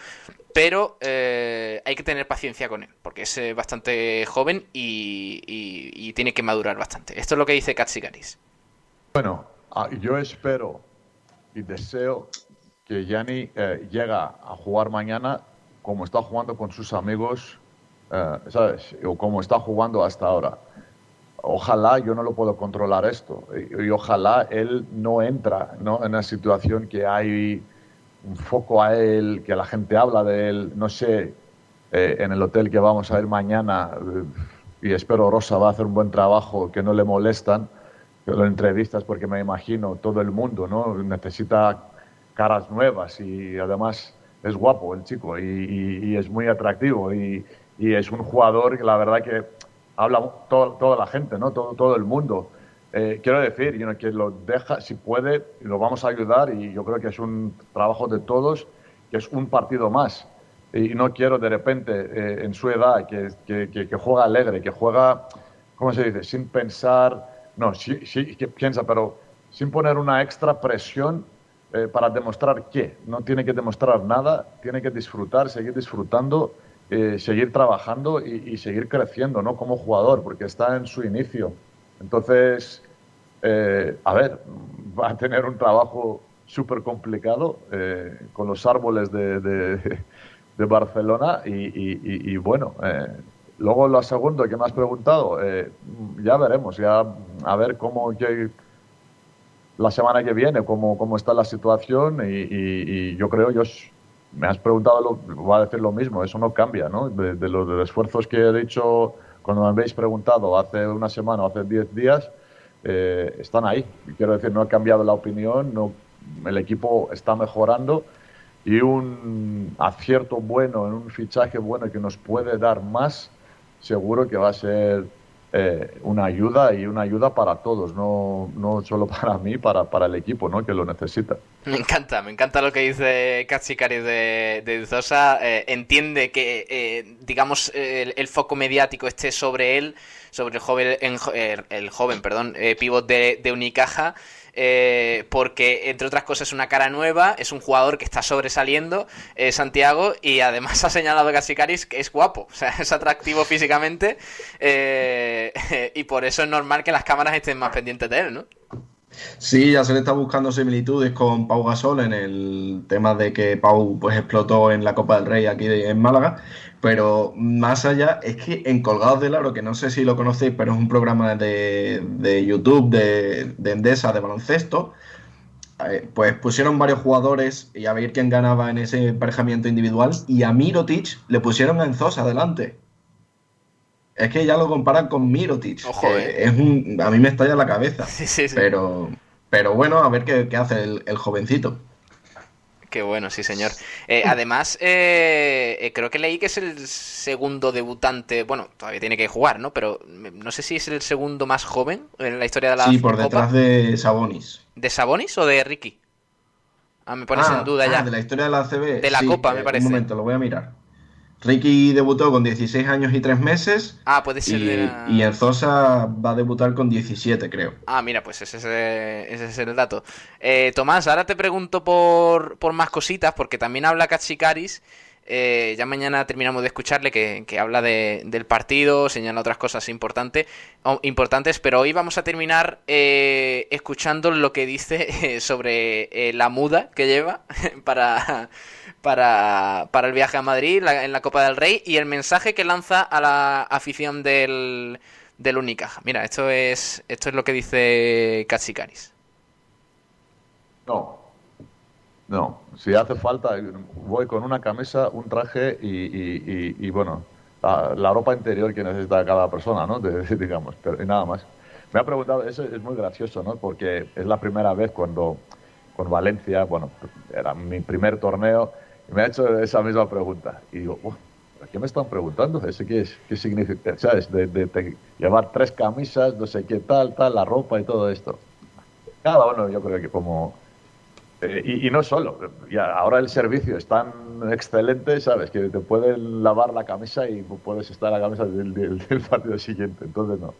pero eh, hay que tener paciencia con él, porque es eh, bastante joven y, tiene que madurar bastante. Esto es lo que dice Katsikaris. Bueno, ah, yo espero y deseo que Yanni eh, llegue a jugar mañana como está jugando con sus amigos, ¿sabes? O como está jugando hasta ahora ojalá yo no lo puedo controlar esto y, ojalá él no entra ¿no? en una situación que hay un foco a él, que la gente habla de él, no sé, eh, en el hotel que vamos a ir mañana eh, y espero Rosa va a hacer un buen trabajo, que no le molestan que lo entrevistas porque me imagino todo el mundo ¿no? necesita caras nuevas y además es guapo el chico y, es muy atractivo y, es un jugador que la verdad que habla toda la gente, ¿no? todo, el mundo. Eh, quiero decir, que lo deja, si puede, lo vamos a ayudar y yo creo que es un trabajo de todos, que es un partido más. Y no quiero de repente, eh, en su edad, que, que, que, juega alegre, que juega, ¿cómo se dice? Sin pensar, no, sí, sí que piensa, pero sin poner una extra presión eh, para demostrar qué. No tiene que demostrar nada, tiene que disfrutar, seguir disfrutando eh, seguir trabajando y, seguir creciendo ¿no? como jugador, porque está en su inicio. Entonces, eh, a ver, va a tener un trabajo súper complicado eh, con los árboles de, de, Barcelona y, bueno, luego lo segundo que me has preguntado, ya veremos, ya a ver cómo la semana que viene, cómo, cómo está la situación y, yo creo, yo me has preguntado, lo, voy a decir lo mismo, eso no cambia, ¿no? De, los, esfuerzos que he dicho cuando me habéis preguntado hace una semana o hace diez días, eh, están ahí. Quiero decir, no ha cambiado la opinión, no, el equipo está mejorando y un acierto bueno en un fichaje bueno que nos puede dar más, seguro que va a ser eh, una ayuda y una ayuda para todos, no, no solo para mí, para, para el equipo ¿no? que lo necesita. Me encanta, me encanta lo que dice Katsikaris de, de Zosa. Eh, entiende que, eh, digamos, el, foco mediático esté sobre él, sobre el joven, el, joven perdón, pivot de, de Unicaja. Eh, porque entre otras cosas es una cara nueva, es un jugador que está sobresaliendo, eh, Santiago, y además ha señalado Casicaris que es guapo, o sea, es atractivo físicamente, eh, y por eso es normal que las cámaras estén más pendientes de él, ¿no? Sí, ya se le está buscando similitudes con Pau Gasol en el tema de que Pau pues explotó en la Copa del Rey aquí en Málaga, pero más allá es que en Colgados del Aro, que no sé si lo conocéis, pero es un programa de, YouTube de, Endesa de baloncesto, eh, pues pusieron varios jugadores y a ver quién ganaba en ese emparejamiento individual y a Mirotic le pusieron a Enzosa adelante. Es que ya lo comparan con Mirotic. Ojo, eh. es un, a mí me estalla la cabeza. Sí, sí, sí. Pero, pero bueno, a ver qué, hace el, jovencito. Qué bueno, sí, señor. Eh, además, eh, creo que leí que es el segundo debutante. Bueno, todavía tiene que jugar, ¿no? Pero no sé si es el segundo más joven en la historia de la Sí, por detrás de Sabonis. ¿De Sabonis o de Ricky? Ah, me pones en ah, duda ya. Ah, de la historia de la CB. De la Copa, me parece. Un momento, lo voy a mirar. Ricky debutó con 16 años y 3 meses. Ah, puede ser. Y, de el Zosa va a debutar con 17, creo. Ah, mira, pues ese es, ese es el dato. Eh, Tomás, ahora te pregunto por, por, más cositas, porque también habla Katsikaris Eh, ya mañana terminamos de escucharle que, habla del partido, señala otras cosas importantes, importantes pero hoy vamos a terminar eh, escuchando lo que dice sobre eh, la muda que lleva para, para, para, el viaje a Madrid en la Copa del Rey y el mensaje que lanza a la afición del, del Unicaja. Mira, esto es, esto es lo que dice Katsikaris. No, no, si hace falta, voy con una camisa, un traje y, bueno, la, ropa interior que necesita cada persona, ¿no? digamos, pero, y nada más. Me ha preguntado, eso es muy gracioso, ¿no? Porque es la primera vez cuando con Valencia, bueno, era mi primer torneo, y me ha hecho esa misma pregunta. Y digo, ¿qué me están preguntando? ¿Ese qué, es, qué significa? ¿Sabes? De, llevar tres camisas, no sé qué tal, tal, la ropa y todo esto. Cada uno, yo creo que como eh, y, no solo, ya, ahora el servicio es tan excelente, ¿sabes? Que te pueden lavar la camisa y puedes estar a la camisa del, partido siguiente, entonces no.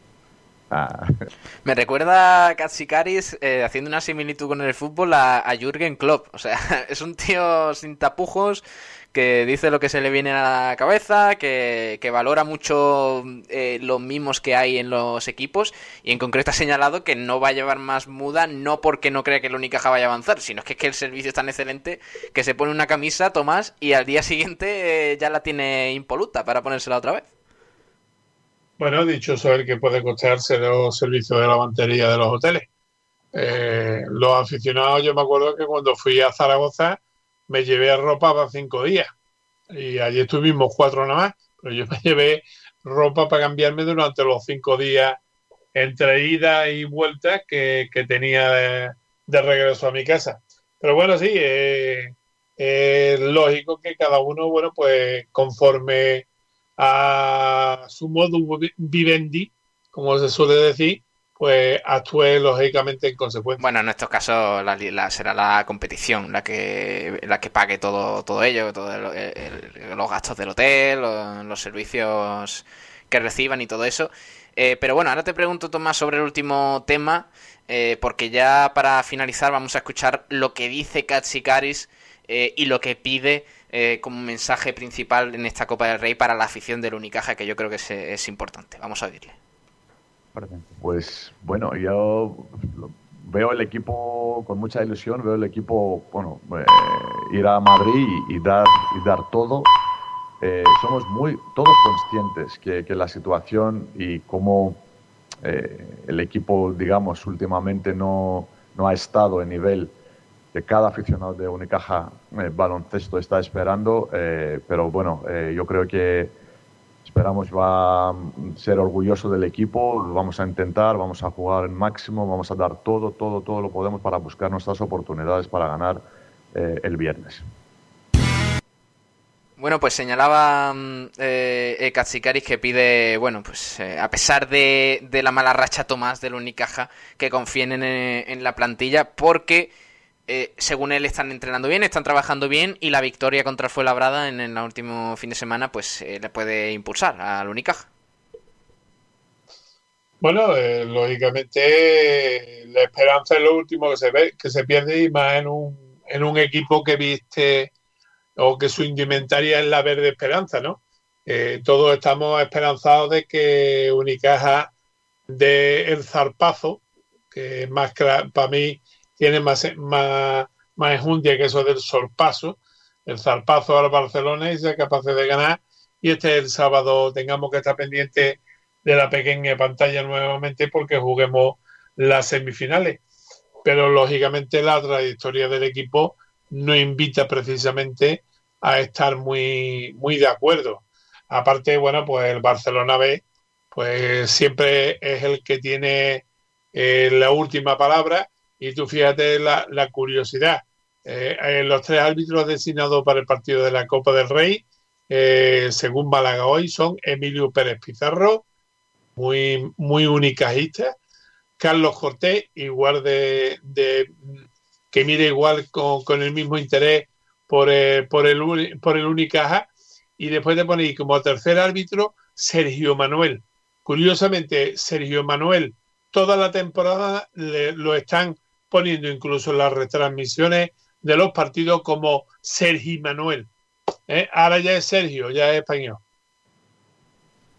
Ah. Me recuerda a Katsikaris eh, haciendo una similitud con el fútbol a, Jürgen Klopp. O sea, es un tío sin tapujos que dice lo que se le viene a la cabeza, que, valora mucho eh, los mismos que hay en los equipos y en concreto ha señalado que no va a llevar más muda no porque no crea que el Unicaja vaya a avanzar, sino que es que el servicio es tan excelente que se pone una camisa, Tomás, y al día siguiente eh, ya la tiene impoluta para ponérsela otra vez. Bueno, dicho el que puede costearse los servicios de lavandería de los hoteles. Eh, los aficionados, yo me acuerdo que cuando fui a Zaragoza, me llevé ropa para cinco días. Y allí estuvimos cuatro nada más, pero yo me llevé ropa para cambiarme durante los cinco días entre ida y vuelta que, tenía de, regreso a mi casa. Pero bueno, sí, eh, es lógico que cada uno, bueno, pues conforme a su modo vivendi, como se suele decir, pues actúe lógicamente en consecuencia. Bueno, en estos casos la, será la competición la que la que pague todo todo ello, todos los gastos del hotel, los, servicios que reciban y todo eso. Eh, pero bueno, ahora te pregunto, Tomás, sobre el último tema, eh, porque ya para finalizar vamos a escuchar lo que dice Katsikaris eh, y lo que pide como mensaje principal en esta Copa del Rey para la afición del Unicaja, que yo creo que es importante. Vamos a oírle. Pues bueno, yo veo el equipo con mucha ilusión, veo el equipo, bueno, eh, ir a Madrid y, dar, y dar todo. Eh, somos muy, todos conscientes que, la situación y cómo eh, el equipo, digamos, últimamente no, no ha estado en nivel que cada aficionado de Unicaja baloncesto está esperando, pero bueno, yo creo que Esperamos va a ser orgulloso del equipo, vamos a intentar, vamos a jugar en máximo, vamos a dar todo, todo, todo lo podemos para buscar nuestras oportunidades para ganar eh, el viernes. Bueno, pues señalaba mm, eh, Katsikaris que pide, bueno, pues eh, a pesar de, la mala racha Tomás del Unicaja, que confíen en, en la plantilla, porque eh, según él, están entrenando bien, están trabajando bien y la victoria contra el Fuenlabrada en, el último fin de semana pues eh, le puede impulsar al Unicaja. Bueno, eh, lógicamente la esperanza es lo último que se ve, que se pierde y más en un, en un equipo que viste o que su indumentaria es la verde esperanza, ¿no? todos estamos esperanzados de que Unicaja dé el zarpazo, que es más para mí tiene más, más, más enjundia que eso del sorpaso, el zarpazo al Barcelona y sea capaz de ganar. Y este el sábado tengamos que estar pendiente de la pequeña pantalla nuevamente porque juguemos las semifinales. Pero lógicamente la trayectoria del equipo no invita precisamente a estar muy, muy de acuerdo. Aparte, bueno, pues el Barcelona B, pues siempre es el que tiene eh, la última palabra y tú fíjate la, curiosidad. Eh, los tres árbitros designados para el partido de la Copa del Rey, eh, según Málaga hoy, son Emilio Pérez Pizarro, muy, muy unicajista, Carlos Cortés, igual de, que mire igual con, el mismo interés por, eh, por, el, por el Unicaja, y después de poner como tercer árbitro Sergio Manuel. Curiosamente, Sergio Manuel toda la temporada lo están poniendo incluso las retransmisiones de los partidos como Sergi Manuel. ¿eh? Ahora ya es Sergio, ya es español.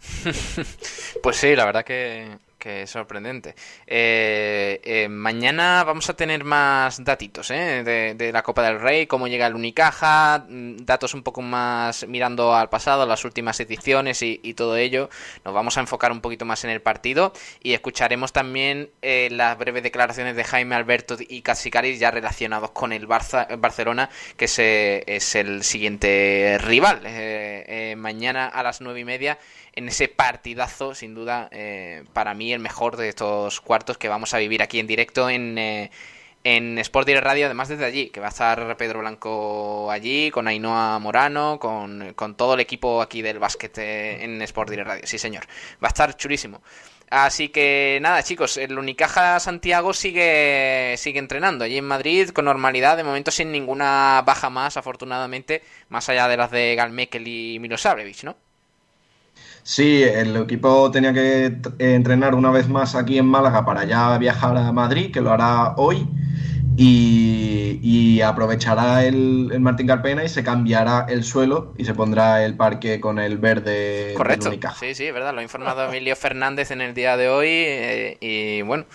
pues sí, la verdad que, que sorprendente. Eh, eh, mañana vamos a tener más datitos ¿eh? de, la Copa del Rey, cómo llega el Unicaja, mm, datos un poco más mirando al pasado, las últimas ediciones y, todo ello. Nos vamos a enfocar un poquito más en el partido y escucharemos también las breves declaraciones de Jaime Alberto y Casicaris ya relacionados con el Barcelona, que es, es, el siguiente rival. mañana a las nueve y media en ese partidazo, sin duda, eh, para mí el mejor de estos cuartos que vamos a vivir aquí en directo en, eh, en Sport Direct Radio, además desde allí, que va a estar Pedro Blanco allí, con Ainhoa Morano, con, todo el equipo aquí del básquet eh, en Sport Direct Radio. Sí, señor. Va a estar chulísimo. Así que nada, chicos, el Unicaja Santiago sigue, sigue entrenando allí en Madrid con normalidad, de momento sin ninguna baja más, afortunadamente, más allá de las de Galmekel y Milosavljevic, ¿no? Sí, el equipo tenía que eh, entrenar una vez más aquí en Málaga para ya viajar a Madrid, que lo hará hoy, y, aprovechará el, Martín Carpena y se cambiará el suelo y se pondrá el parque con el verde. Correcto. Sí, sí, es verdad, lo ha informado Emilio Fernández en el día de hoy eh, y bueno.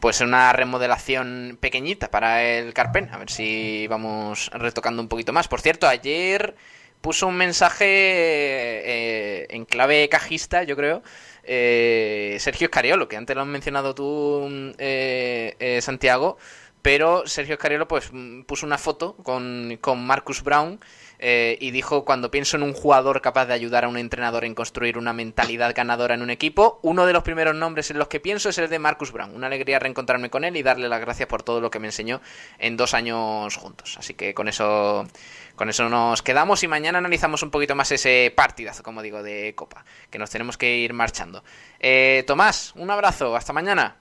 Pues una remodelación pequeñita para el Carpen, a ver si vamos retocando un poquito más. Por cierto, ayer puso un mensaje eh, en clave cajista, yo creo. Eh, Sergio Escariolo, que antes lo has mencionado tú, eh, Santiago, pero Sergio Escariolo pues puso una foto con, con Marcus Brown y dijo cuando pienso en un jugador capaz de ayudar a un entrenador en construir una mentalidad ganadora en un equipo, uno de los primeros nombres en los que pienso es el de Marcus Brown. Una alegría reencontrarme con él y darle las gracias por todo lo que me enseñó en dos años juntos. Así que con eso con eso nos quedamos y mañana analizamos un poquito más ese partidazo, como digo, de Copa, que nos tenemos que ir marchando. Eh, Tomás, un abrazo, hasta mañana.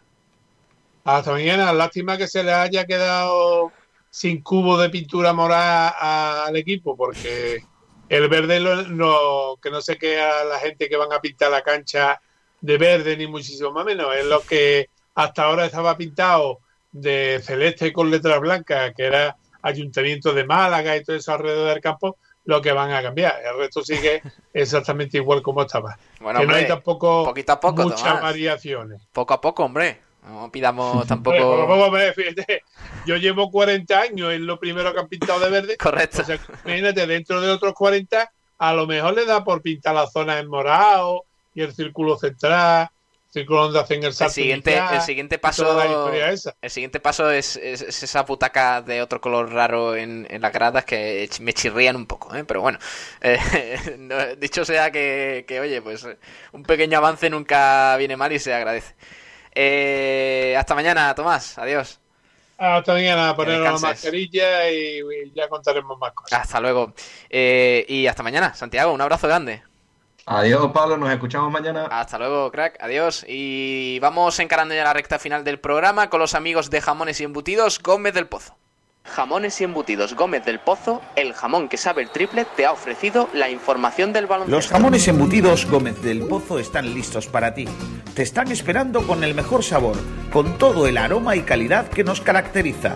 Hasta mañana, lástima que se le haya quedado sin cubo de pintura morada al equipo, porque el verde no, que no sé qué a la gente que van a pintar la cancha de verde, ni muchísimo más menos, es lo que hasta ahora estaba pintado de celeste con letras blancas, que era Ayuntamiento de Málaga y todo eso alrededor del campo, lo que van a cambiar. El resto sigue exactamente igual como estaba. Bueno, que no hay tampoco poquito a poco, muchas variaciones. Poco a poco, hombre. No pidamos tampoco. yo llevo 40 años, es lo primero que han pintado de verde. Correcto. O sea, imagínate, dentro de otros 40, a lo mejor le da por pintar la zona en morado y el círculo central hacen el siguiente, el siguiente paso el siguiente paso es, esa putaca de otro color raro en, las gradas que me chirrían un poco ¿eh? pero bueno eh, dicho sea que, oye pues un pequeño avance nunca viene mal y se agradece eh, hasta mañana Tomás adiós hasta mañana, poner la mascarilla y, ya contaremos más cosas. Hasta luego. y hasta mañana, Santiago, un abrazo grande. Adiós, Pablo, nos escuchamos mañana. Hasta luego, crack, adiós. Y vamos encarando ya la recta final del programa con los amigos de Jamones y Embutidos Gómez del Pozo. Jamones y Embutidos Gómez del Pozo, el jamón que sabe el triple, te ha ofrecido la información del baloncesto. Los jamones embutidos Gómez del Pozo están listos para ti. Te están esperando con el mejor sabor, con todo el aroma y calidad que nos caracteriza.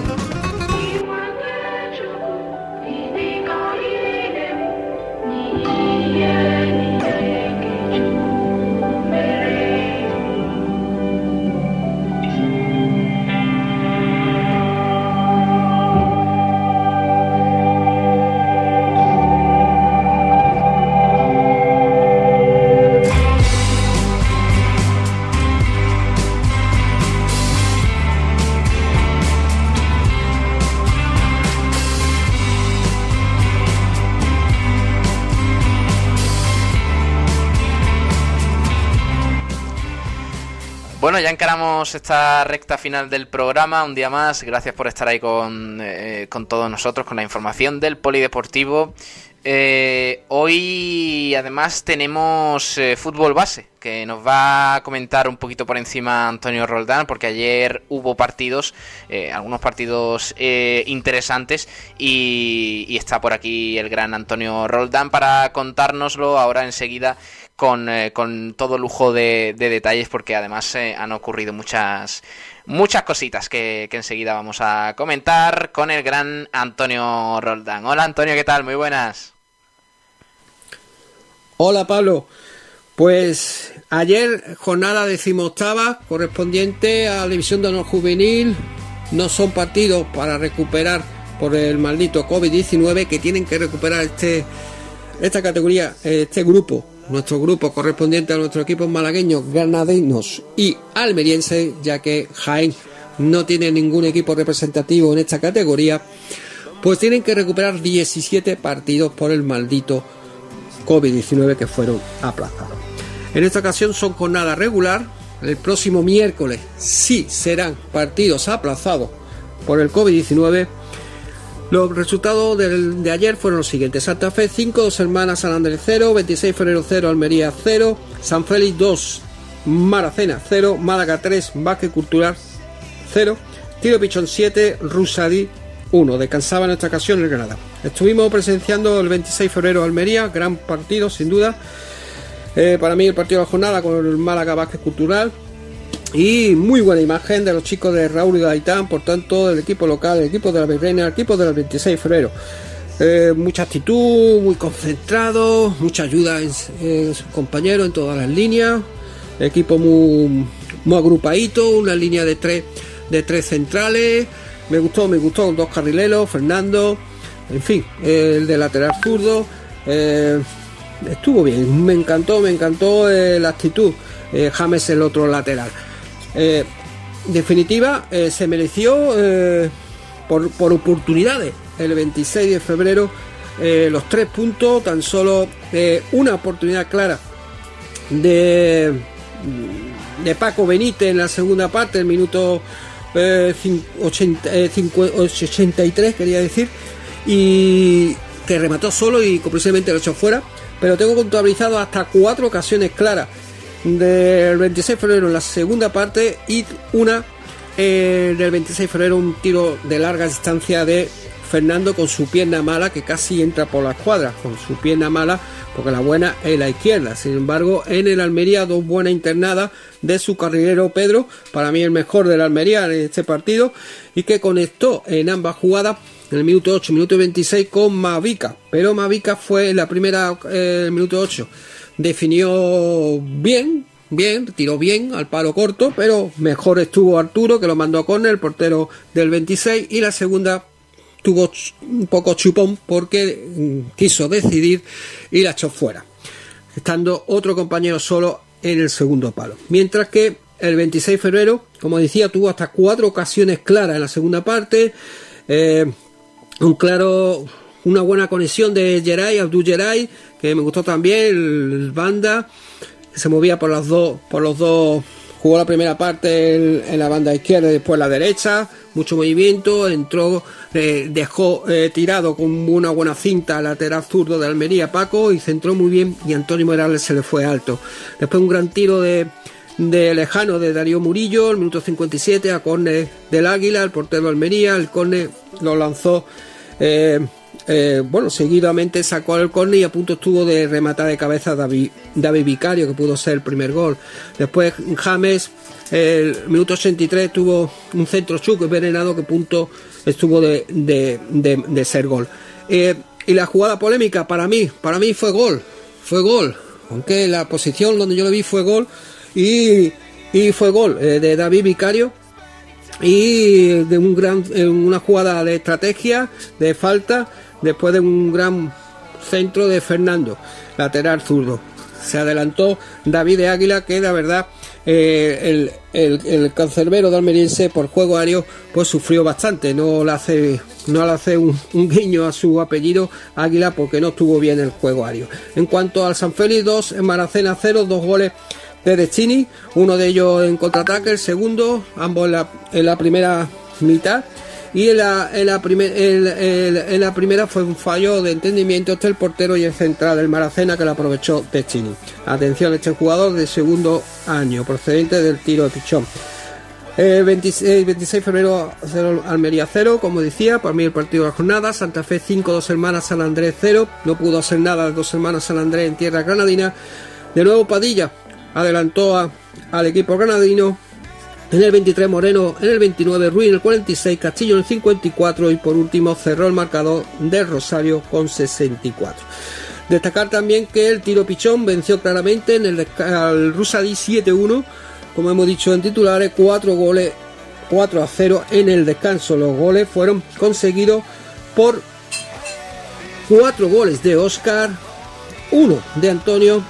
Ya encaramos esta recta final del programa. Un día más, gracias por estar ahí con, eh, con todos nosotros, con la información del polideportivo. Eh, hoy además tenemos eh, fútbol base, que nos va a comentar un poquito por encima Antonio Roldán, porque ayer hubo partidos, eh, algunos partidos interesantes, y, está por aquí el gran Antonio Roldán para contárnoslo ahora enseguida con, con todo lujo de, de, detalles, porque además han ocurrido muchas muchas cositas que, que, enseguida vamos a comentar con el gran Antonio Roldán. Hola Antonio, ¿qué tal? Muy buenas. Hola Pablo. Pues ayer jornada decimoctava correspondiente a la división de honor juvenil. No son partidos para recuperar por el maldito COVID-19 que tienen que recuperar este esta categoría, este grupo, nuestro grupo correspondiente a nuestro equipo malagueños, granadinos y almerienses, ya que Jaén no tiene ningún equipo representativo en esta categoría, pues tienen que recuperar 17 partidos por el maldito COVID-19 que fueron aplazados. En esta ocasión son jornada regular. El próximo miércoles sí serán partidos aplazados por el COVID-19. Los resultados de ayer fueron los siguientes. Santa Fe 5, Dos Hermanas San Andrés 0, 26 febrero 0, Almería 0, San Félix 2, Maracena 0, Málaga 3, Vázquez Cultural 0, Tiro Pichón 7, Rusadí 1. Descansaba en esta ocasión el Granada. Estuvimos presenciando el 26 de febrero Almería, gran partido sin duda. Eh, para mí el partido de la jornada con el Málaga Vázquez Cultural. Y muy buena imagen de los chicos de Raúl y Gaitán, por tanto, del equipo local, el equipo de la Virreina, el equipo del 26 de febrero. Eh, mucha actitud, muy concentrado, mucha ayuda en, sus compañeros en todas las líneas. equipo muy, muy agrupadito, una línea de tres, de tres centrales. Me gustó, me gustó, dos carrileros, Fernando, en fin, el de lateral zurdo. Eh, estuvo bien, me encantó, me encantó eh, la actitud. James el otro lateral. Definitiva, se mereció por, por, oportunidades el 26 de febrero los tres puntos, tan solo una oportunidad clara de, de Paco Benítez en la segunda parte, el minuto 83 quería decir y que remató solo y precisamente lo echó fuera. Pero tengo contabilizado hasta cuatro ocasiones claras del 26 de febrero en la segunda parte y una eh, del 26 de febrero, un tiro de larga distancia de Fernando con su pierna mala que casi entra por la escuadra, con su pierna mala porque la buena es la izquierda. Sin embargo, en el Almería dos buenas internadas de su carrilero Pedro, para mí el mejor del Almería en este partido y que conectó en ambas jugadas en el minuto 8, minuto 26 con Mavica. Pero Mavica fue en la primera, eh, el minuto 8, definió bien, bien, tiró bien al palo corto, pero mejor estuvo Arturo que lo mandó a córner, el portero del 26, y la segunda tuvo un poco chupón porque mm, quiso decidir y la echó fuera, estando otro compañero solo en el segundo palo. Mientras que el 26 de febrero, como decía, tuvo hasta cuatro ocasiones claras en la segunda parte. Eh, un claro, una buena conexión de Geray, Abdul Geray, que me gustó también, el banda, que se movía por los dos, por los dos, jugó la primera parte en, la banda izquierda y después la derecha, mucho movimiento, entró, eh, dejó eh, tirado con una buena cinta lateral zurdo de Almería Paco y centró muy bien y Antonio Morales se le fue alto. Después un gran tiro de, de lejano de Darío Murillo, el minuto 57 a córner del Águila, el portero de Almería, el córner lo lanzó eh, eh, bueno, seguidamente sacó el córner y a punto estuvo de rematar de cabeza David, David Vicario, que pudo ser el primer gol. Después James, el minuto 83, tuvo un centro chuco envenenado que punto estuvo de, ser gol. Eh, y la jugada polémica para mí, para mí fue gol, fue gol. Aunque la posición donde yo lo vi fue gol y, y fue gol de David Vicario y de un gran, eh, una jugada de estrategia, de falta, después de un gran centro de Fernando, lateral zurdo. Se adelantó David de Águila, que la verdad eh, el, el, cancerbero de Almeriense por juego aéreo pues sufrió bastante. No le hace, no le hace un, guiño a su apellido Águila porque no estuvo bien el juego aéreo. En cuanto al San Félix 2, en Maracena 0, dos goles de Destiny, uno de ellos en contraataque, el segundo, ambos en la, primera mitad. Y en la, en la, en, la primera fue un fallo de entendimiento entre el portero y el central del Maracena que lo aprovechó Techini. Atención, este jugador de segundo año, procedente del tiro de pichón. 26, 26 de febrero 0, Almería 0, como decía, para mí el partido de la jornada, Santa Fe 5, dos hermanas San Andrés 0, no pudo hacer nada dos hermanas San Andrés en tierra granadina. De nuevo Padilla adelantó al equipo granadino en el 23 Moreno, en el 29 Ruiz, en el 46 Castillo, en el 54 y por último cerró el marcador de Rosario con 64. Destacar también que el tiro pichón venció claramente en el al Rusadí 7-1, como hemos dicho en titulares, 4 goles 4 a 0 en el descanso. Los goles fueron conseguidos por 4 goles de Oscar, 1 de Antonio,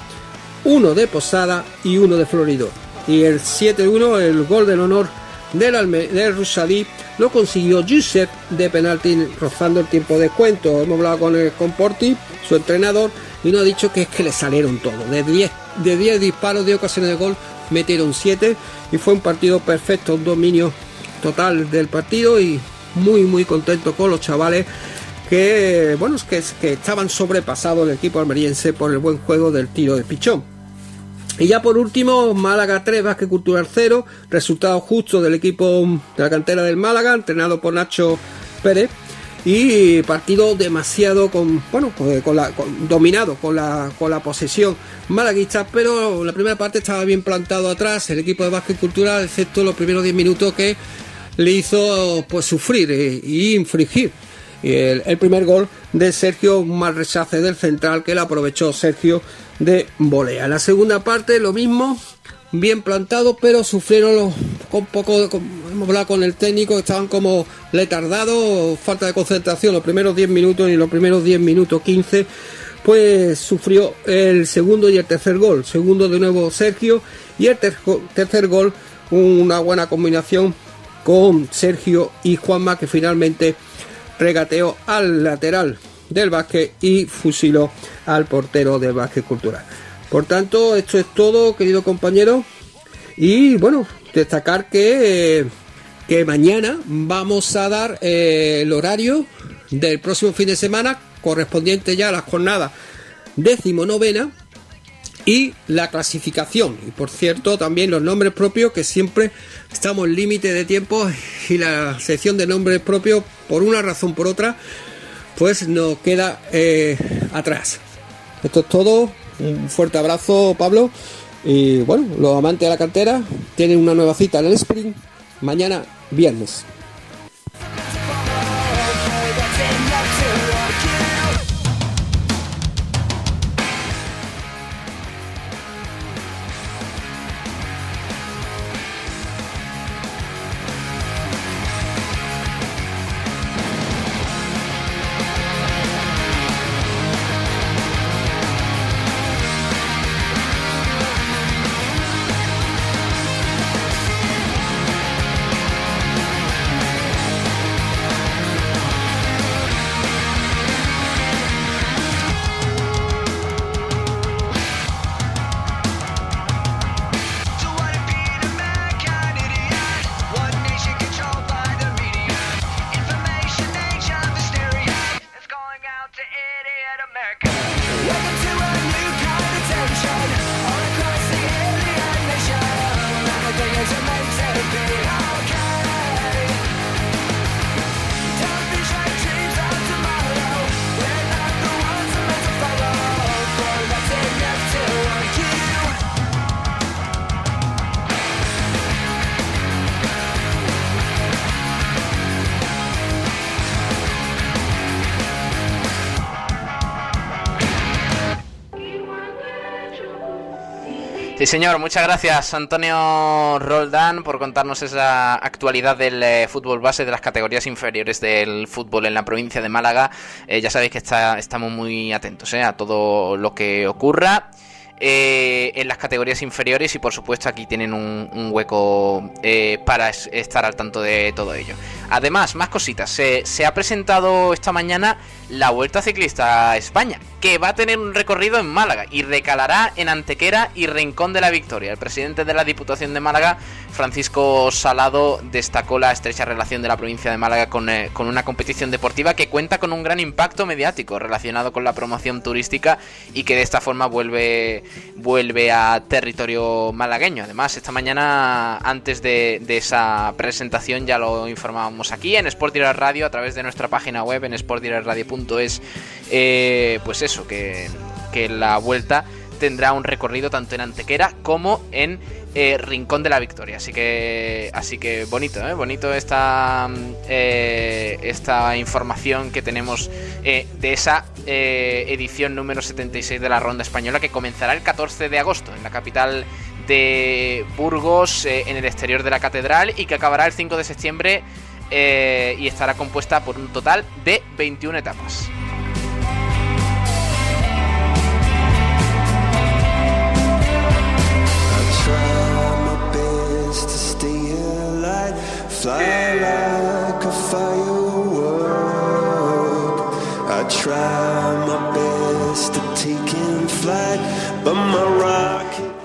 1 de Posada y 1 de Florido y el 7-1, el gol del honor del, Alme del lo consiguió Giuseppe de penalti rozando el tiempo de cuento. Hemos hablado con el con Porti, su entrenador, y nos ha dicho que es que le salieron todos. De 10 de 10 disparos de ocasiones de gol, metieron 7 y fue un partido perfecto, un dominio total del partido y muy muy contento con los chavales que bueno que, que estaban sobrepasados el equipo almeriense por el buen juego del tiro de pichón. Y ya por último, Málaga 3, Vázquez Cultural 0, resultado justo del equipo de la cantera del Málaga, entrenado por Nacho Pérez. Y partido demasiado con, bueno, pues, con la, dominado con la, con la posesión malaguista, pero la primera parte estaba bien plantado atrás el equipo de Vázquez Cultural, excepto los primeros 10 minutos que le hizo pues sufrir e, infringir. El, el, primer gol de Sergio, un mal rechace del central que le aprovechó Sergio de volea. La segunda parte lo mismo, bien plantado, pero sufrieron los, con poco, hemos hablado con el técnico, estaban como letardados, falta de concentración los primeros 10 minutos y los primeros 10 minutos 15, pues sufrió el segundo y el tercer gol. Segundo de nuevo Sergio y el tercer gol una buena combinación con Sergio y Juanma que finalmente regateó al lateral del básquet y fusiló al portero del básquet cultural. Por tanto, esto es todo, querido compañero. Y bueno, destacar que, que mañana vamos a dar eh, el horario del próximo fin de semana correspondiente ya a la jornada novena y la clasificación. Y por cierto, también los nombres propios, que siempre estamos límite de tiempo y la sección de nombres propios, por una razón por otra, pues nos queda eh, atrás. Esto es todo. Un fuerte abrazo, Pablo. Y bueno, los amantes de la cartera tienen una nueva cita en el sprint mañana viernes. Sí, señor, muchas gracias Antonio Roldán por contarnos esa actualidad del eh, fútbol base de las categorías inferiores del fútbol en la provincia de Málaga. Eh, ya sabéis que está, estamos muy atentos eh, a todo lo que ocurra. en las categorías inferiores y por supuesto aquí tienen un, hueco para estar al tanto de todo ello. Además, más cositas. Se, ha presentado esta mañana la Vuelta Ciclista a España, que va a tener un recorrido en Málaga y recalará en Antequera y Rincón de la Victoria. El presidente de la Diputación de Málaga, Francisco Salado, destacó la estrecha relación de la provincia de Málaga con, eh, una competición deportiva que cuenta con un gran impacto mediático relacionado con la promoción turística y que de esta forma vuelve, vuelve a territorio malagueño. Además, esta mañana, antes de, de esa presentación, ya lo informábamos aquí en Sport Direct Radio a través de nuestra página web en sportdirectradio.com es eh, pues eso, que, que, la vuelta tendrá un recorrido tanto en Antequera como en eh, Rincón de la Victoria. Así que, así que bonito, ¿eh? bonito esta, eh, esta información que tenemos eh, de esa eh, edición número 76 de la Ronda Española que comenzará el 14 de agosto en la capital de Burgos, en el exterior de la catedral, y que acabará el 5 de septiembre eh, y estará compuesta por un total de 21 etapas.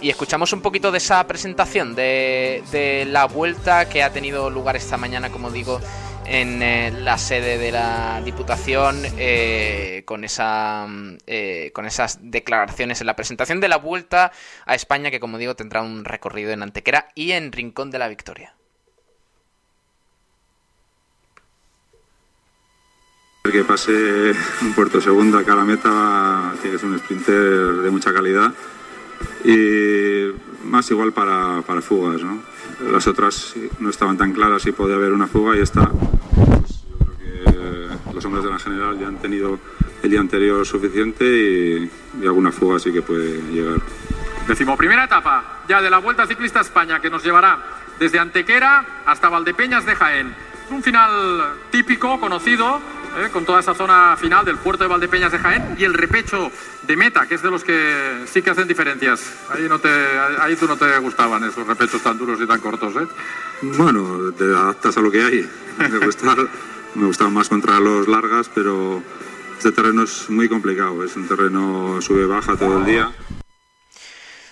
Y escuchamos un poquito de esa presentación de, la vuelta que ha tenido lugar esta mañana, como digo, en eh, la sede de la Diputación eh, con, esa, eh, con esas declaraciones en la presentación de la vuelta a España que como digo tendrá un recorrido en Antequera y en Rincón de la Victoria. que pase un puerto segundo acá a la meta tiene que ser un sprinter de mucha calidad y más igual para, para fugas ¿no? las otras no estaban tan claras y podía haber una fuga y esta pues yo creo que los hombres de la general ya han tenido el día anterior suficiente y, y alguna fuga sí que puede llegar Decimoprimera etapa ya de la Vuelta Ciclista a España que nos llevará desde Antequera hasta Valdepeñas de Jaén. Un final típico, conocido, ¿eh? con toda esa zona final del puerto de Valdepeñas de Jaén y el repecho de meta, que es de los que sí que hacen diferencias. Ahí, no te, ahí tú no te gustaban esos repechos tan duros y tan cortos. ¿eh? bueno te adaptas a lo que hay me me gustaban más contra los largas pero este terreno es muy complicado es un terreno sube baja todo el día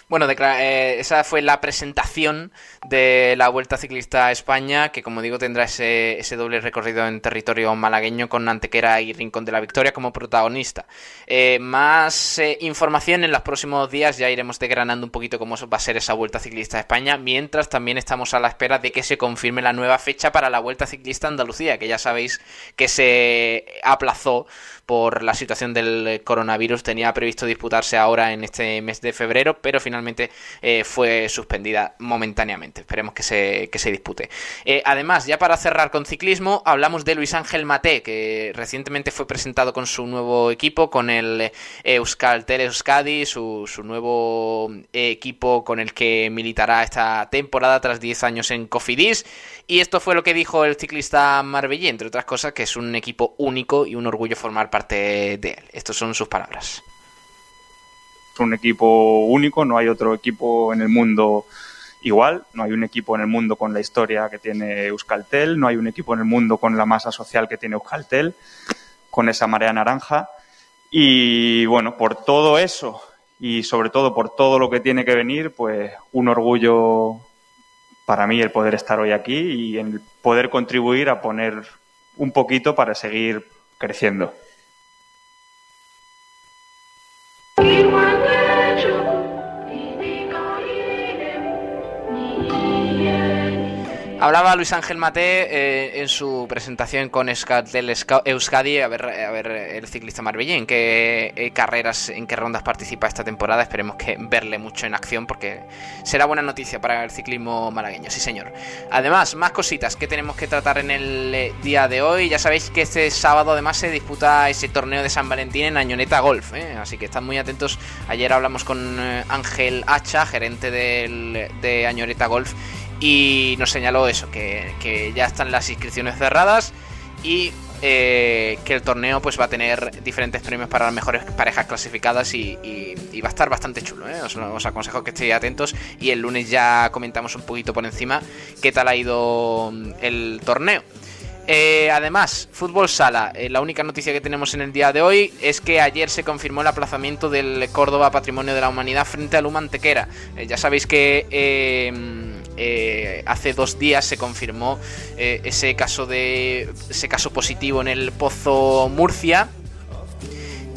Bueno, eh, esa fue la presentación de la Vuelta Ciclista a España, que como digo tendrá ese, doble recorrido en territorio malagueño con Antequera y Rincón de la Victoria como protagonista. Eh, más eh, información en los próximos días, ya iremos desgranando un poquito cómo va a ser esa Vuelta Ciclista a España, mientras también estamos a la espera de que se confirme la nueva fecha para la Vuelta Ciclista a Andalucía, que ya sabéis que se aplazó por la situación del coronavirus. Tenía previsto disputarse ahora en este mes de febrero, pero finalmente eh, fue suspendida momentáneamente. Esperemos que se, que se dispute. Eh, además, ya para cerrar con ciclismo, hablamos de Luis Ángel Mate, que recientemente fue presentado con su nuevo equipo, con el Euskaltel Euskadi, su, su nuevo eh, equipo con el que militará esta temporada tras 10 años en Cofidis. Y esto fue lo que dijo el ciclista Marbellí, entre otras cosas, que es un equipo único y un orgullo formar parte de él. Estas son sus palabras. Es un equipo único, no hay otro equipo en el mundo igual, no hay un equipo en el mundo con la historia que tiene Euskaltel, no hay un equipo en el mundo con la masa social que tiene Euskaltel, con esa marea naranja. Y bueno, por todo eso y sobre todo por todo lo que tiene que venir, pues un orgullo para mí el poder estar hoy aquí y el poder contribuir a poner un poquito para seguir creciendo. Hablaba Luis Ángel Mate eh, en su presentación con Euskadi, a ver, a ver el ciclista marbellín, qué eh, carreras, en qué rondas participa esta temporada. Esperemos que verle mucho en acción porque será buena noticia para el ciclismo malagueño, sí señor. Además, más cositas que tenemos que tratar en el eh, día de hoy. Ya sabéis que este sábado además se disputa ese torneo de San Valentín en Añoneta Golf, ¿eh? así que están muy atentos. Ayer hablamos con Ángel Hacha, gerente del, de Añoneta Golf y nos señaló eso, que, que ya están las inscripciones cerradas y eh, que el torneo pues va a tener diferentes premios para las mejores parejas clasificadas y, y, va a estar bastante chulo. ¿eh? Os, aconsejo que estéis atentos y el lunes ya comentamos un poquito por encima qué tal ha ido el torneo. Eh, además, fútbol sala. Eh, la única noticia que tenemos en el día de hoy es que ayer se confirmó el aplazamiento del Córdoba Patrimonio de la Humanidad frente al Humantequera. Eh, ya sabéis que hace dos días se confirmó ese caso de ese caso positivo en el Pozo Murcia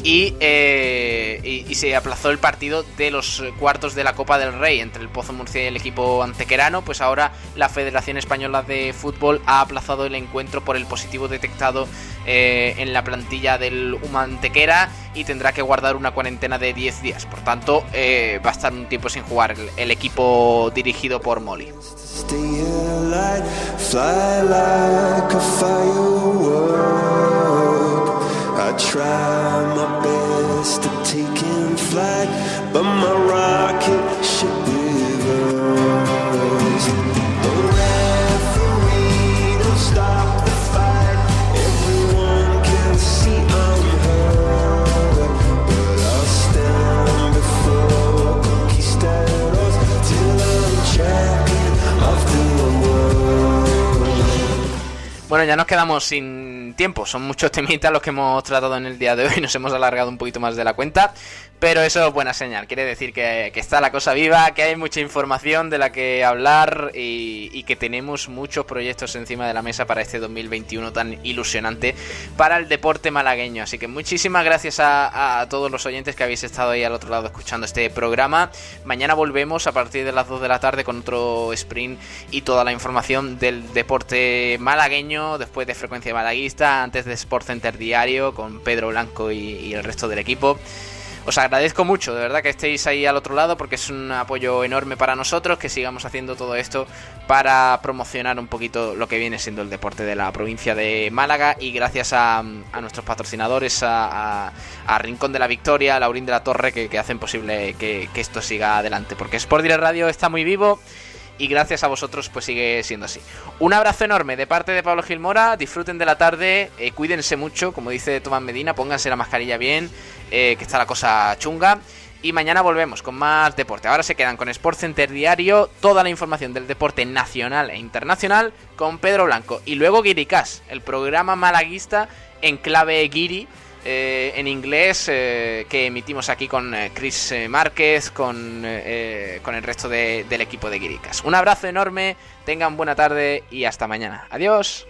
eh, y, se aplazó el partido de los cuartos de la Copa del Rey entre el Pozo Murcia y el equipo antequerano. Pues ahora la Federación Española de Fútbol ha aplazado el encuentro por el positivo detectado eh, en la plantilla del Humantequera y tendrá que guardar una cuarentena de 10 días. Por tanto, eh, va a estar un tiempo sin jugar el, equipo dirigido por Molly. I try my best to take him flight, but my rocket ship. The referee don't stop the fight. Everyone can see I'm hurt, but I'll stand before conquistadors till I'm champion of the world. Bueno, ya nos quedamos sin tiempo. Son muchos temitas los que hemos tratado en el día de hoy. Nos hemos alargado un poquito más de la cuenta. Pero eso es buena señal, quiere decir que, está la cosa viva, que hay mucha información de la que hablar y, que tenemos muchos proyectos encima de la mesa para este 2021 tan ilusionante para el deporte malagueño. Así que muchísimas gracias a, todos los oyentes que habéis estado ahí al otro lado escuchando este programa. Mañana volvemos a partir de las 2 de la tarde con otro sprint y toda la información del deporte malagueño después de Frecuencia Malaguista, antes de Sport Center Diario con Pedro Blanco y el resto del equipo. Os agradezco mucho, de verdad, que estéis ahí al otro lado porque es un apoyo enorme para nosotros, que sigamos haciendo todo esto para promocionar un poquito lo que viene siendo el deporte de la provincia de Málaga. Y gracias a, nuestros patrocinadores, a, Rincón de la Victoria, a Laurín de la Torre, que, hacen posible que, esto siga adelante, porque Sport Direct Radio está muy vivo y gracias a vosotros pues sigue siendo así. Un abrazo enorme de parte de Pablo Gilmora, disfruten de la tarde, eh, cuídense mucho, como dice Tomás Medina, pónganse la mascarilla bien, eh, que está la cosa chunga. Y mañana volvemos con más deporte. Ahora se quedan con Sport Center Diario, toda la información del deporte nacional e internacional con Pedro Blanco. Y luego Guiricas, el programa malaguista en clave Guiri eh, en inglés eh, que emitimos aquí con eh, Chris Márquez, con, con el resto del equipo de Guiricas. Un abrazo enorme, tengan buena tarde y hasta mañana. Adiós.